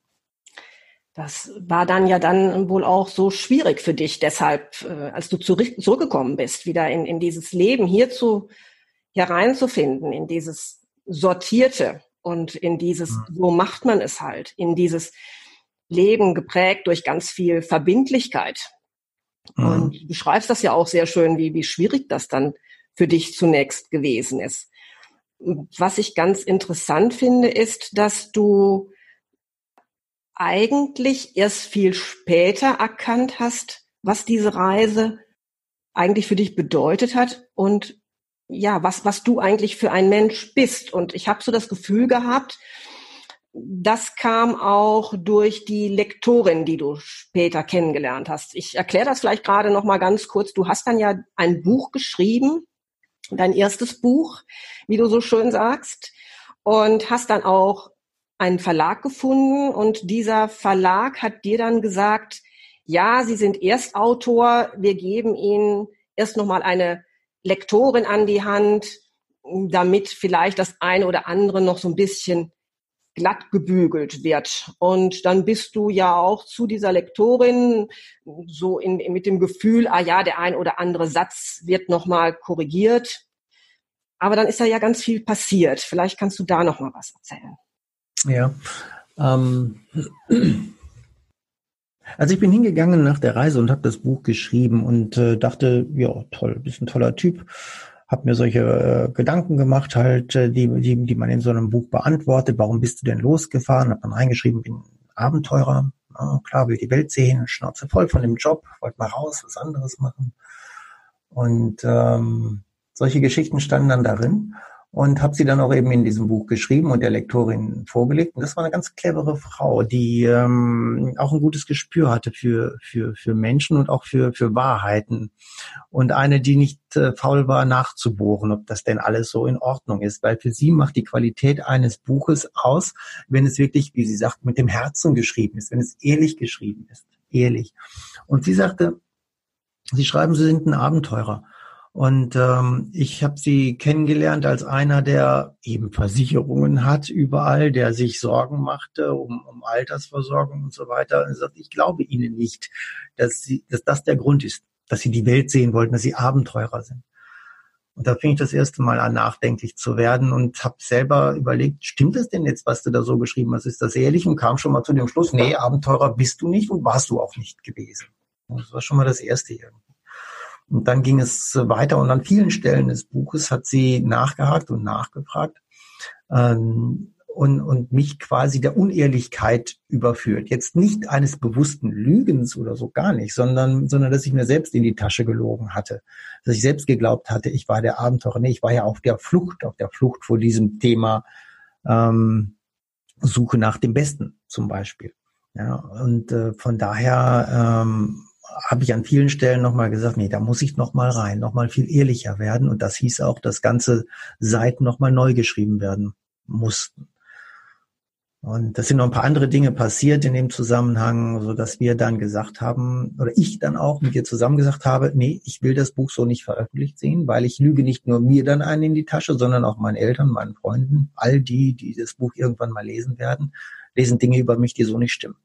Das war dann ja dann wohl auch so schwierig für dich, deshalb, äh, als du zurück, zurückgekommen bist, wieder in, in dieses Leben hier zu hereinzufinden, in dieses Sortierte, und in dieses, mhm. so macht man es halt, in dieses Leben geprägt durch ganz viel Verbindlichkeit. Mhm. Und du beschreibst das ja auch sehr schön, wie, wie schwierig das dann für dich zunächst gewesen ist. Was ich ganz interessant finde, ist, dass du eigentlich erst viel später erkannt hast, was diese Reise eigentlich für dich bedeutet hat und ja, was, was du eigentlich für ein Mensch bist. Und ich habe so das Gefühl gehabt, das kam auch durch die Lektorin, die du später kennengelernt hast. Ich erkläre das vielleicht gerade noch mal ganz kurz. Du hast dann ja ein Buch geschrieben, dein erstes Buch, wie du so schön sagst, und hast dann auch einen Verlag gefunden und dieser Verlag hat dir dann gesagt, ja, Sie sind Erstautor, wir geben Ihnen erst noch mal eine Lektorin an die Hand, damit vielleicht das eine oder andere noch so ein bisschen glatt gebügelt wird. Und dann bist du ja auch zu dieser Lektorin so in, mit dem Gefühl, ah ja, der ein oder andere Satz wird nochmal korrigiert. Aber dann ist da ja ganz viel passiert. Vielleicht kannst du da nochmal was erzählen. Ja. Ähm, also ich bin hingegangen nach der Reise und habe das Buch geschrieben und äh, dachte, ja, toll, bist ein toller Typ. Hab mir solche äh, Gedanken gemacht, halt, äh, die, die, die man in so einem Buch beantwortet. Warum bist du denn losgefahren? Hab dann reingeschrieben, bin Abenteurer. Ja, klar, will die Welt sehen, Schnauze voll von dem Job, wollte mal raus, was anderes machen. Und ähm, solche Geschichten standen dann darin und habe sie dann auch eben in diesem Buch geschrieben und der Lektorin vorgelegt. Und das war eine ganz clevere Frau, die ähm, auch ein gutes Gespür hatte für, für, für Menschen und auch für, für Wahrheiten. Und eine, die nicht äh, faul war, nachzubohren, ob das denn alles so in Ordnung ist. Weil für sie macht die Qualität eines Buches aus, wenn es wirklich, wie sie sagt, mit dem Herzen geschrieben ist, wenn es ehrlich geschrieben ist. Ehrlich. Und sie sagte, Sie schreiben, Sie sind ein Abenteurer. Und ähm, ich habe sie kennengelernt als einer, der eben Versicherungen hat überall, der sich Sorgen machte um, um Altersversorgung und so weiter. Und sagt, ich glaube Ihnen nicht, dass, sie, dass das der Grund ist, dass Sie die Welt sehen wollten, dass Sie Abenteurer sind. Und da fing ich das erste Mal an, nachdenklich zu werden und habe selber überlegt, stimmt das denn jetzt, was du da so geschrieben hast? Ist das ehrlich? Und kam schon mal zu dem Schluss, nee, Abenteurer bist du nicht und warst du auch nicht gewesen. Das war schon mal das Erste irgendwie. Und dann ging es weiter und an vielen Stellen des Buches hat sie nachgehakt und nachgefragt ähm, und, und mich quasi der Unehrlichkeit überführt. Jetzt nicht eines bewussten Lügens oder so gar nicht, sondern, sondern dass ich mir selbst in die Tasche gelogen hatte. Dass ich selbst geglaubt hatte, ich war der Abenteurer. Nee, ich war ja auf der Flucht, auf der Flucht vor diesem Thema ähm, Suche nach dem Besten zum Beispiel. Ja, und äh, von daher ähm, habe ich an vielen Stellen nochmal gesagt, nee, da muss ich nochmal rein, nochmal viel ehrlicher werden. Und das hieß auch, dass ganze Seiten nochmal neu geschrieben werden mussten. Und das sind noch ein paar andere Dinge passiert in dem Zusammenhang, so dass wir dann gesagt haben, oder ich dann auch mit dir zusammen gesagt habe, nee, ich will das Buch so nicht veröffentlicht sehen, weil ich lüge nicht nur mir dann einen in die Tasche, sondern auch meinen Eltern, meinen Freunden, all die, die das Buch irgendwann mal lesen werden, lesen Dinge über mich, die so nicht stimmen.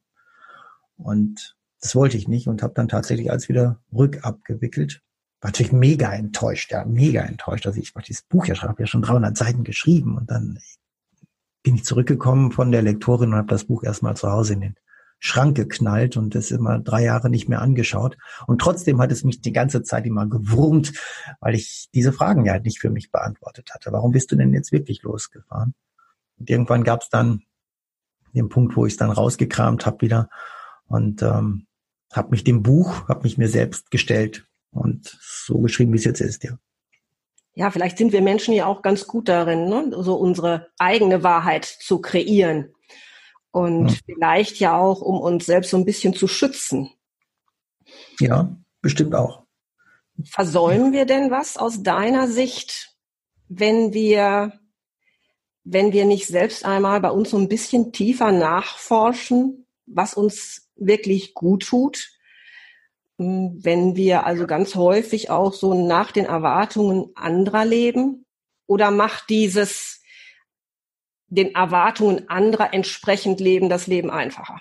Und das wollte ich nicht und habe dann tatsächlich alles wieder rückabgewickelt. War natürlich mega enttäuscht, ja, mega enttäuscht. Also ich wollte dieses Buch ja schreiben, habe ja schon 300 Seiten geschrieben und dann bin ich zurückgekommen von der Lektorin und habe das Buch erstmal zu Hause in den Schrank geknallt und das immer drei Jahre nicht mehr angeschaut. Und trotzdem hat es mich die ganze Zeit immer gewurmt, weil ich diese Fragen ja halt nicht für mich beantwortet hatte. Warum bist du denn jetzt wirklich losgefahren? Und irgendwann gab es dann den Punkt, wo ich es dann rausgekramt habe wieder und ähm, habe mich dem Buch, habe mich mir selbst gestellt und so geschrieben, wie es jetzt ist, ja. Ja, vielleicht sind wir Menschen ja auch ganz gut darin, ne? so unsere eigene Wahrheit zu kreieren. Und ja. vielleicht ja auch, um uns selbst so ein bisschen zu schützen. Ja, bestimmt auch. Versäumen wir denn was aus deiner Sicht, wenn wir, wenn wir nicht selbst einmal bei uns so ein bisschen tiefer nachforschen, was uns wirklich gut tut. Hm, wenn wir also ganz häufig auch so nach den Erwartungen anderer leben? Oder macht dieses den Erwartungen anderer entsprechend leben das Leben einfacher?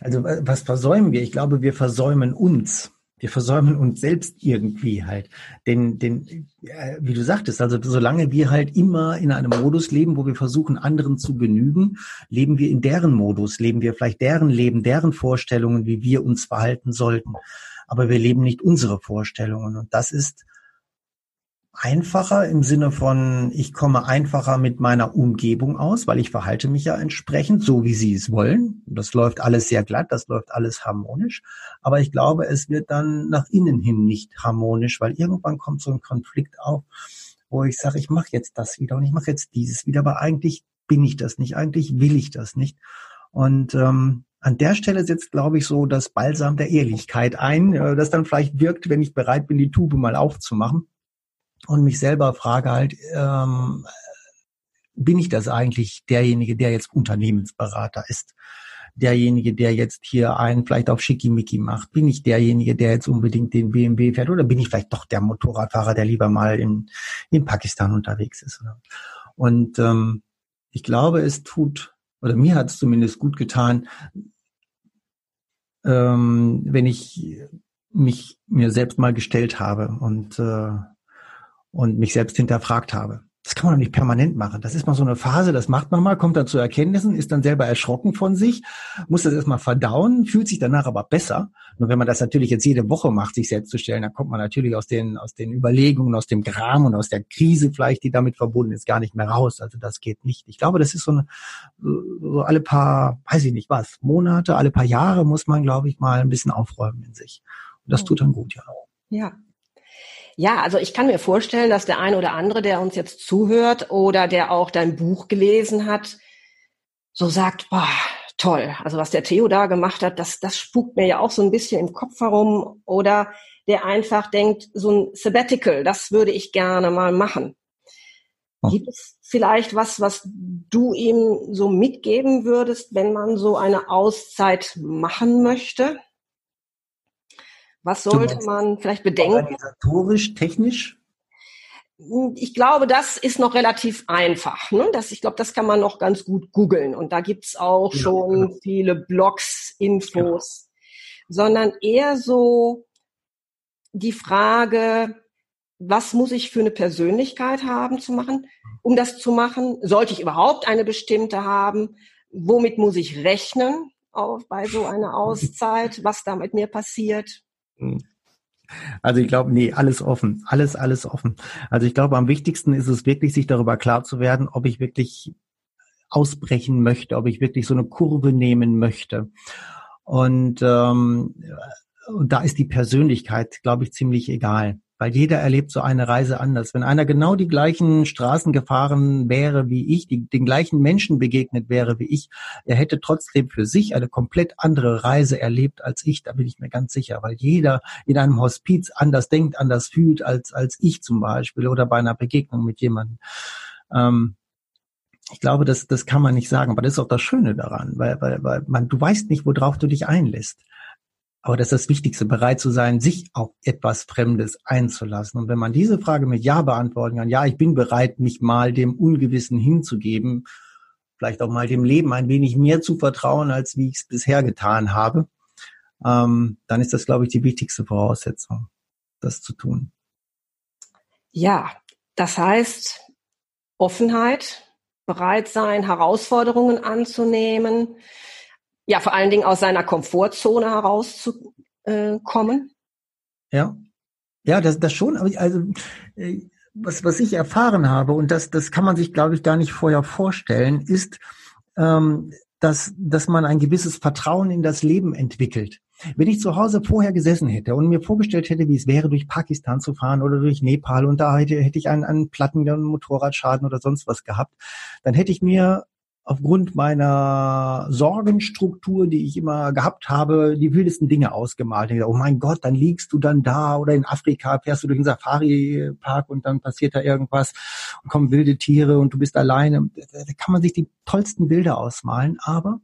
Also was versäumen wir? Ich glaube, wir versäumen uns. Wir versäumen uns selbst irgendwie halt. Denn, denn äh, wie du sagtest, also solange wir halt immer in einem Modus leben, wo wir versuchen, anderen zu genügen, leben wir in deren Modus, leben wir vielleicht deren Leben, deren Vorstellungen, wie wir uns verhalten sollten. Aber wir leben nicht unsere Vorstellungen. Und das ist einfacher im Sinne von, ich komme einfacher mit meiner Umgebung aus, weil ich verhalte mich ja entsprechend, so wie sie es wollen. Das läuft alles sehr glatt, das läuft alles harmonisch. Aber ich glaube, es wird dann nach innen hin nicht harmonisch, weil irgendwann kommt so ein Konflikt auf, wo ich sage, ich mache jetzt das wieder und ich mache jetzt dieses wieder, aber eigentlich bin ich das nicht, eigentlich will ich das nicht. Und ähm, an der Stelle setzt, glaube ich, so das Balsam der Ehrlichkeit ein, äh, das dann vielleicht wirkt, wenn ich bereit bin, die Tube mal aufzumachen und mich selber frage halt, ähm, bin ich das eigentlich derjenige, der jetzt Unternehmensberater ist? Derjenige, der jetzt hier einen vielleicht auf Schickimicki macht? Bin ich derjenige, der jetzt unbedingt den BMW fährt? Oder bin ich vielleicht doch der Motorradfahrer, der lieber mal in, in Pakistan unterwegs ist? Und ähm, ich glaube, es tut, oder mir hat es zumindest gut getan, ähm, wenn ich mich mir selbst mal gestellt habe und äh, und mich selbst hinterfragt habe. Das kann man doch nicht permanent machen. Das ist mal so eine Phase, das macht man mal, kommt dann zu Erkenntnissen, ist dann selber erschrocken von sich, muss das erstmal verdauen, fühlt sich danach aber besser. Nur wenn man das natürlich jetzt jede Woche macht, sich selbst zu stellen, dann kommt man natürlich aus den, aus den Überlegungen, aus dem Gram und aus der Krise vielleicht, die damit verbunden ist, gar nicht mehr raus. Also das geht nicht. Ich glaube, das ist so, eine, so alle paar, weiß ich nicht was, Monate, alle paar Jahre muss man, glaube ich, mal ein bisschen aufräumen in sich. Und das tut dann gut, ja. Ja, ja, also ich kann mir vorstellen, dass der eine oder andere, der uns jetzt zuhört oder der auch dein Buch gelesen hat, so sagt, boah, toll. Also was der Theo da gemacht hat, das, das spukt mir ja auch so ein bisschen im Kopf herum. Oder der einfach denkt, so ein Sabbatical, das würde ich gerne mal machen. Gibt es vielleicht was, was du ihm so mitgeben würdest, wenn man so eine Auszeit machen möchte? Was sollte man vielleicht bedenken? Organisatorisch, technisch? Ich glaube, das ist noch relativ einfach. Ne? Das, ich glaube, das kann man noch ganz gut googeln. Und da gibt's auch ja, schon genau. viele Blogs, Infos. Genau. Sondern eher so die Frage, was muss ich für eine Persönlichkeit haben zu machen, um das zu machen? Sollte ich überhaupt eine bestimmte haben? Womit muss ich rechnen auch bei so einer Auszeit? Was da mit mir passiert? Hm. Also ich glaube, nee, alles offen, alles, alles offen. Also ich glaube, am wichtigsten ist es wirklich, sich darüber klar zu werden, ob ich wirklich ausbrechen möchte, ob ich wirklich so eine Kurve nehmen möchte. Und, ähm, und da ist die Persönlichkeit, glaube ich, ziemlich egal weil jeder erlebt so eine Reise anders. Wenn einer genau die gleichen Straßen gefahren wäre wie ich, die, den gleichen Menschen begegnet wäre wie ich, er hätte trotzdem für sich eine komplett andere Reise erlebt als ich, da bin ich mir ganz sicher, weil jeder in einem Hospiz anders denkt, anders fühlt als, als ich zum Beispiel oder bei einer Begegnung mit jemandem. Ähm, ich glaube, das, das kann man nicht sagen, aber das ist auch das Schöne daran, weil, weil, weil man, du weißt nicht, worauf du dich einlässt. Aber das ist das Wichtigste, bereit zu sein, sich auf etwas Fremdes einzulassen. Und wenn man diese Frage mit Ja beantworten kann, ja, ich bin bereit, mich mal dem Ungewissen hinzugeben, vielleicht auch mal dem Leben ein wenig mehr zu vertrauen, als wie ich es bisher getan habe, ähm, dann ist das, glaube ich, die wichtigste Voraussetzung, das zu tun. Ja, das heißt Offenheit, bereit sein, Herausforderungen anzunehmen, ja, vor allen Dingen aus seiner Komfortzone herauszukommen. Ja, ja, das, das schon. Also äh, was, was ich erfahren habe und das, das kann man sich, glaube ich, gar nicht vorher vorstellen, ist, ähm, dass, dass man ein gewisses Vertrauen in das Leben entwickelt. Wenn ich zu Hause vorher gesessen hätte und mir vorgestellt hätte, wie es wäre, durch Pakistan zu fahren oder durch Nepal und da hätte, hätte ich einen, einen Platten, einen Motorradschaden oder sonst was gehabt, dann hätte ich mir aufgrund meiner Sorgenstruktur, die ich immer gehabt habe, die wildesten Dinge ausgemalt. Dachte, oh mein Gott, dann liegst du dann da oder in Afrika fährst du durch den Safari-Park und dann passiert da irgendwas und kommen wilde Tiere und du bist alleine. Da kann man sich die tollsten Bilder ausmalen, aber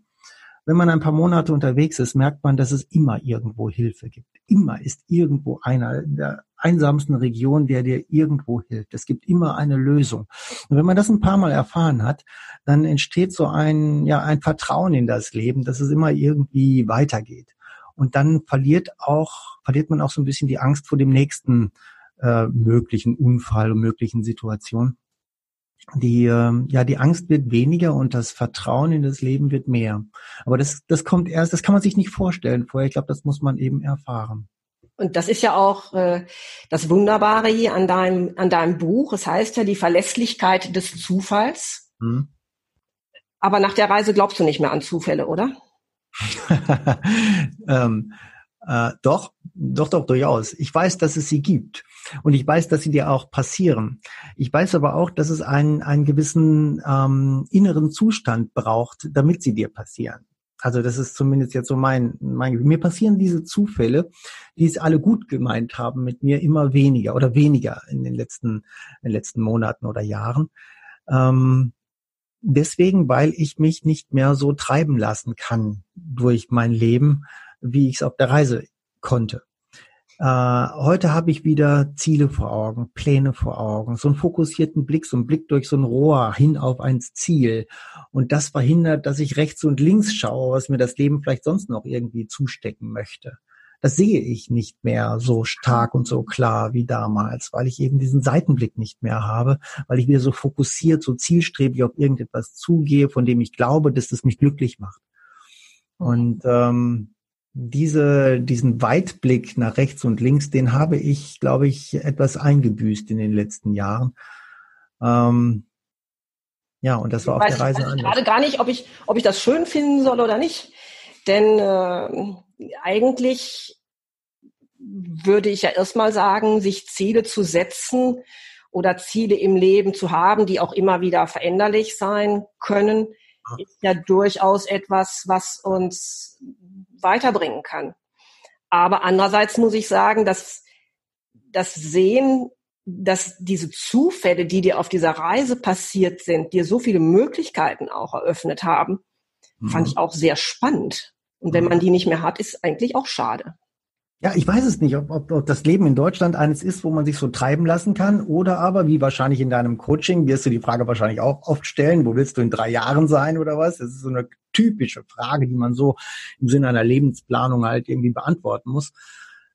wenn man ein paar Monate unterwegs ist, merkt man, dass es immer irgendwo Hilfe gibt. Immer ist irgendwo einer der einsamsten Regionen, der dir irgendwo hilft. Es gibt immer eine Lösung. Und wenn man das ein paar Mal erfahren hat, dann entsteht so ein, ja, ein Vertrauen in das Leben, dass es immer irgendwie weitergeht. Und dann verliert auch, verliert man auch so ein bisschen die Angst vor dem nächsten äh, möglichen Unfall und möglichen Situation die, äh, ja, die Angst wird weniger und das Vertrauen in das Leben wird mehr. Aber das, das kommt erst, das kann man sich nicht vorstellen vorher. Ich glaube, das muss man eben erfahren. Und das ist ja auch äh, das Wunderbare hier an deinem, an deinem Buch. Es heißt ja die Verlässlichkeit des Zufalls. Mhm. Aber nach der Reise glaubst du nicht mehr an Zufälle, oder? ähm, äh, doch, doch, doch, durchaus. Ich weiß, dass es sie gibt. Und ich weiß, dass sie dir auch passieren. Ich weiß aber auch, dass es einen, einen gewissen ähm, inneren Zustand braucht, damit sie dir passieren. Also das ist zumindest jetzt so mein, mein Mir passieren diese Zufälle, die es alle gut gemeint haben mit mir, immer weniger oder weniger in den letzten, in den letzten Monaten oder Jahren. Ähm, deswegen, weil ich mich nicht mehr so treiben lassen kann durch mein Leben, wie ich es auf der Reise konnte. Äh, heute habe ich wieder Ziele vor Augen, Pläne vor Augen, so einen fokussierten Blick, so einen Blick durch so ein Rohr hin auf ein Ziel. Und das verhindert, dass ich rechts und links schaue, was mir das Leben vielleicht sonst noch irgendwie zustecken möchte. Das sehe ich nicht mehr so stark und so klar wie damals, weil ich eben diesen Seitenblick nicht mehr habe, weil ich wieder so fokussiert, so zielstrebig auf irgendetwas zugehe, von dem ich glaube, dass das mich glücklich macht. Und ähm, diese, diesen Weitblick nach rechts und links, den habe ich, glaube ich, etwas eingebüßt in den letzten Jahren. Ähm, ja, und das war auf der Reise anders. gerade gar nicht, ob ich, ob ich das schön finden soll oder nicht. Denn äh, eigentlich würde ich ja erstmal sagen, sich Ziele zu setzen oder Ziele im Leben zu haben, die auch immer wieder veränderlich sein können, ist ja durchaus etwas, was uns weiterbringen kann. Aber andererseits muss ich sagen, dass das Sehen, dass diese Zufälle, die dir auf dieser Reise passiert sind, dir so viele Möglichkeiten auch eröffnet haben, mhm. fand ich auch sehr spannend. Und wenn mhm. man die nicht mehr hat, ist eigentlich auch schade. Ja, ich weiß es nicht, ob, ob, ob das Leben in Deutschland eines ist, wo man sich so treiben lassen kann, oder aber, wie wahrscheinlich in deinem Coaching, wirst du die Frage wahrscheinlich auch oft stellen, wo willst du in drei Jahren sein oder was? Das ist so eine typische Frage, die man so im Sinne einer Lebensplanung halt irgendwie beantworten muss.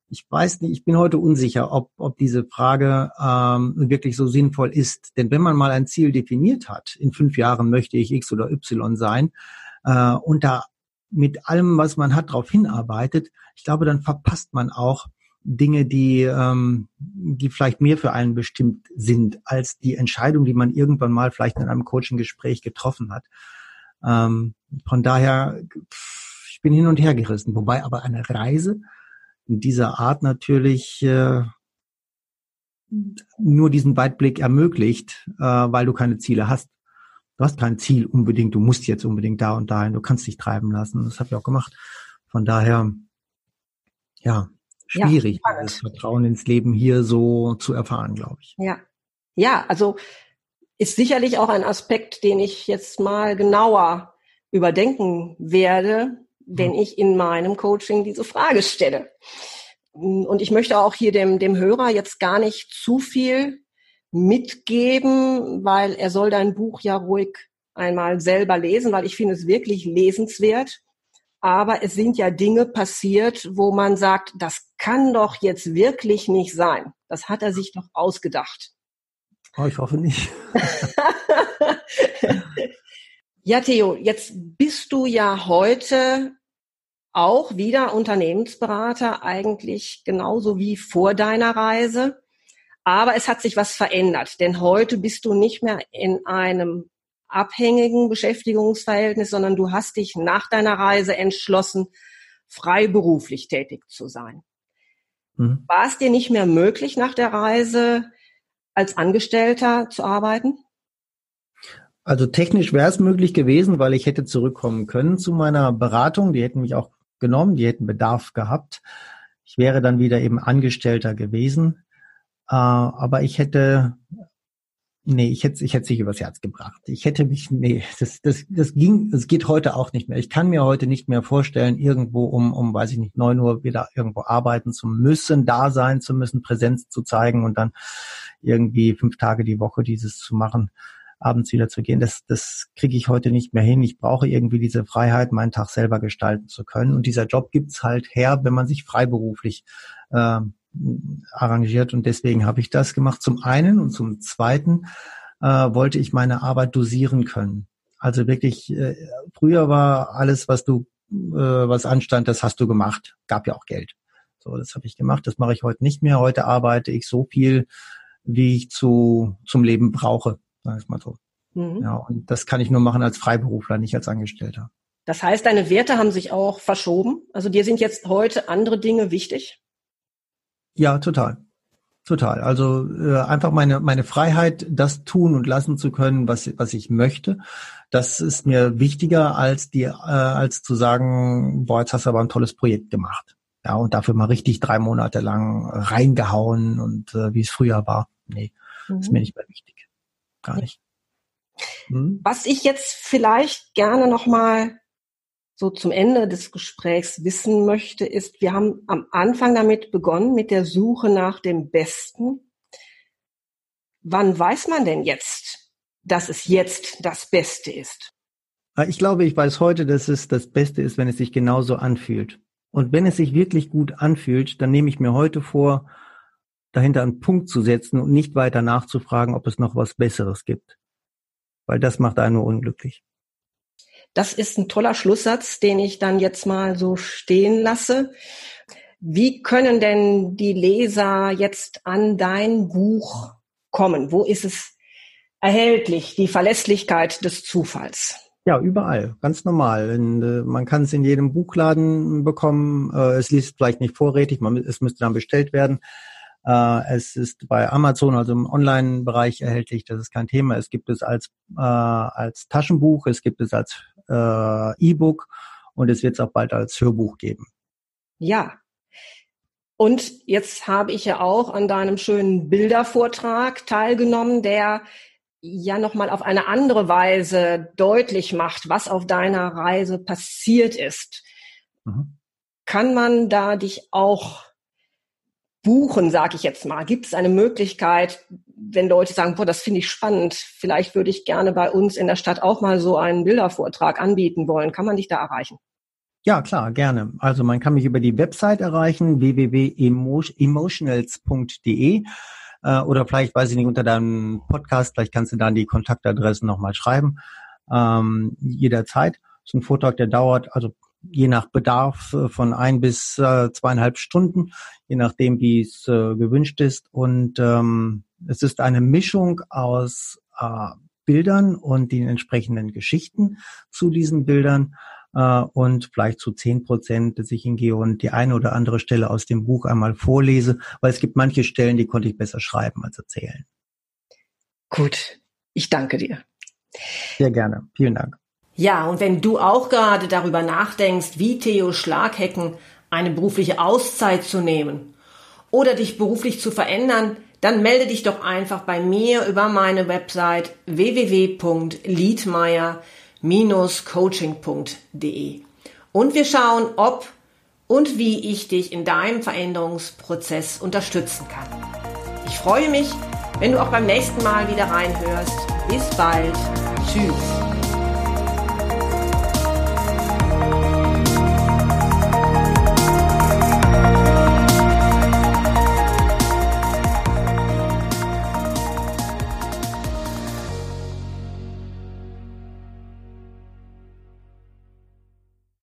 Ich weiß nicht, ich bin heute unsicher, ob, ob diese Frage ähm, wirklich so sinnvoll ist. Denn wenn man mal ein Ziel definiert hat, in fünf Jahren möchte ich X oder Y sein, äh, und da mit allem, was man hat, darauf hinarbeitet, ich glaube, dann verpasst man auch Dinge, die, ähm, die vielleicht mehr für einen bestimmt sind, als die Entscheidung, die man irgendwann mal vielleicht in einem Coaching-Gespräch getroffen hat. Ähm, von daher, ich bin hin und her gerissen. Wobei aber eine Reise in dieser Art natürlich äh, nur diesen Weitblick ermöglicht, äh, weil du keine Ziele hast. Du hast kein Ziel unbedingt, du musst jetzt unbedingt da und dahin, du kannst dich treiben lassen. Das habe ich auch gemacht. Von daher, ja, schwierig, ja, das Vertrauen ins Leben hier so zu erfahren, glaube ich. Ja. Ja, also ist sicherlich auch ein Aspekt, den ich jetzt mal genauer überdenken werde, wenn mhm. ich in meinem Coaching diese Frage stelle. Und ich möchte auch hier dem, dem Hörer jetzt gar nicht zu viel mitgeben, weil er soll dein Buch ja ruhig einmal selber lesen, weil ich finde es wirklich lesenswert. Aber es sind ja Dinge passiert, wo man sagt, das kann doch jetzt wirklich nicht sein. Das hat er sich doch ausgedacht. Oh, ich hoffe nicht. ja, Theo, jetzt bist du ja heute auch wieder Unternehmensberater, eigentlich genauso wie vor deiner Reise. Aber es hat sich was verändert, denn heute bist du nicht mehr in einem abhängigen Beschäftigungsverhältnis, sondern du hast dich nach deiner Reise entschlossen, freiberuflich tätig zu sein. Mhm. War es dir nicht mehr möglich, nach der Reise als Angestellter zu arbeiten? Also technisch wäre es möglich gewesen, weil ich hätte zurückkommen können zu meiner Beratung. Die hätten mich auch genommen, die hätten Bedarf gehabt. Ich wäre dann wieder eben Angestellter gewesen. Äh, aber ich hätte, nee, ich hätte, ich hätte sich übers Herz gebracht. Ich hätte mich, nee, das, das, das ging, es geht heute auch nicht mehr. Ich kann mir heute nicht mehr vorstellen, irgendwo um, um, weiß ich nicht, neun Uhr wieder irgendwo arbeiten zu müssen, da sein zu müssen, Präsenz zu zeigen und dann irgendwie fünf Tage die Woche dieses zu machen abends wieder zu gehen. Das, das kriege ich heute nicht mehr hin. Ich brauche irgendwie diese Freiheit, meinen Tag selber gestalten zu können. Und dieser Job gibt's halt her, wenn man sich freiberuflich äh, arrangiert. Und deswegen habe ich das gemacht. Zum einen und zum zweiten äh, wollte ich meine Arbeit dosieren können. Also wirklich, äh, früher war alles, was du, äh, was anstand, das hast du gemacht. Gab ja auch Geld. So, das habe ich gemacht. Das mache ich heute nicht mehr. Heute arbeite ich so viel, wie ich zu zum Leben brauche, sage ich mal so. Mhm. Ja, und das kann ich nur machen als Freiberufler, nicht als Angestellter. Das heißt, deine Werte haben sich auch verschoben. Also dir sind jetzt heute andere Dinge wichtig? Ja, total. Total. Also äh, einfach meine meine Freiheit, das tun und lassen zu können, was was ich möchte, das ist mir wichtiger als die äh, als zu sagen, boah, jetzt hast du aber ein tolles Projekt gemacht. Ja, und dafür mal richtig drei Monate lang reingehauen und äh, wie es früher war. Nee, mhm. ist mir nicht mehr wichtig. Gar nicht. Mhm. Was ich jetzt vielleicht gerne nochmal so zum Ende des Gesprächs wissen möchte, ist, wir haben am Anfang damit begonnen, mit der Suche nach dem Besten. Wann weiß man denn jetzt, dass es jetzt das Beste ist? Ah, ich glaube, ich weiß heute, dass es das Beste ist, wenn es sich genauso anfühlt. Und wenn es sich wirklich gut anfühlt, dann nehme ich mir heute vor, dahinter einen Punkt zu setzen und nicht weiter nachzufragen, ob es noch was Besseres gibt. Weil das macht einen nur unglücklich. Das ist ein toller Schlusssatz, den ich dann jetzt mal so stehen lasse. Wie können denn die Leser jetzt an dein Buch kommen? Wo ist es erhältlich, die Verlässlichkeit des Zufalls? Ja, überall, ganz normal. In, äh, man kann es in jedem Buchladen bekommen. Äh, es liest vielleicht nicht vorrätig, man, es müsste dann bestellt werden. Äh, es ist bei Amazon, also im Online-Bereich erhältlich, das ist kein Thema. Es gibt es als, äh, als Taschenbuch, es gibt es als äh, E-Book und es wird es auch bald als Hörbuch geben. Ja. Und jetzt habe ich ja auch an deinem schönen Bildervortrag teilgenommen, der ja nochmal auf eine andere Weise deutlich macht, was auf deiner Reise passiert ist. Mhm. Kann man da dich auch buchen, sage ich jetzt mal? Gibt es eine Möglichkeit, wenn Leute sagen, boah, das finde ich spannend, vielleicht würde ich gerne bei uns in der Stadt auch mal so einen Bildervortrag anbieten wollen. Kann man dich da erreichen? Ja, klar, gerne. Also man kann mich über die Website erreichen, www.emotionals.de äh, oder vielleicht, weiß ich nicht, unter deinem Podcast, vielleicht kannst du dann die Kontaktadressen nochmal schreiben, ähm, jederzeit. Das ist ein Vortrag, der dauert, also je nach Bedarf äh, von ein bis äh, zweieinhalb Stunden, je nachdem, wie es äh, gewünscht ist. Und ähm, es ist eine Mischung aus äh, Bildern und den entsprechenden Geschichten zu diesen Bildern äh, und vielleicht zu zehn Prozent, dass ich hingehe und die eine oder andere Stelle aus dem Buch einmal vorlese, weil es gibt manche Stellen, die konnte ich besser schreiben als erzählen. Gut, ich danke dir. Sehr gerne. Vielen Dank. Ja, und wenn du auch gerade darüber nachdenkst, wie Theo Schlaghecken eine berufliche Auszeit zu nehmen oder dich beruflich zu verändern, dann melde dich doch einfach bei mir über meine Website www.liedmeier-coaching.de. Und wir schauen, ob und wie ich dich in deinem Veränderungsprozess unterstützen kann. Ich freue mich, wenn du auch beim nächsten Mal wieder reinhörst. Bis bald. Tschüss.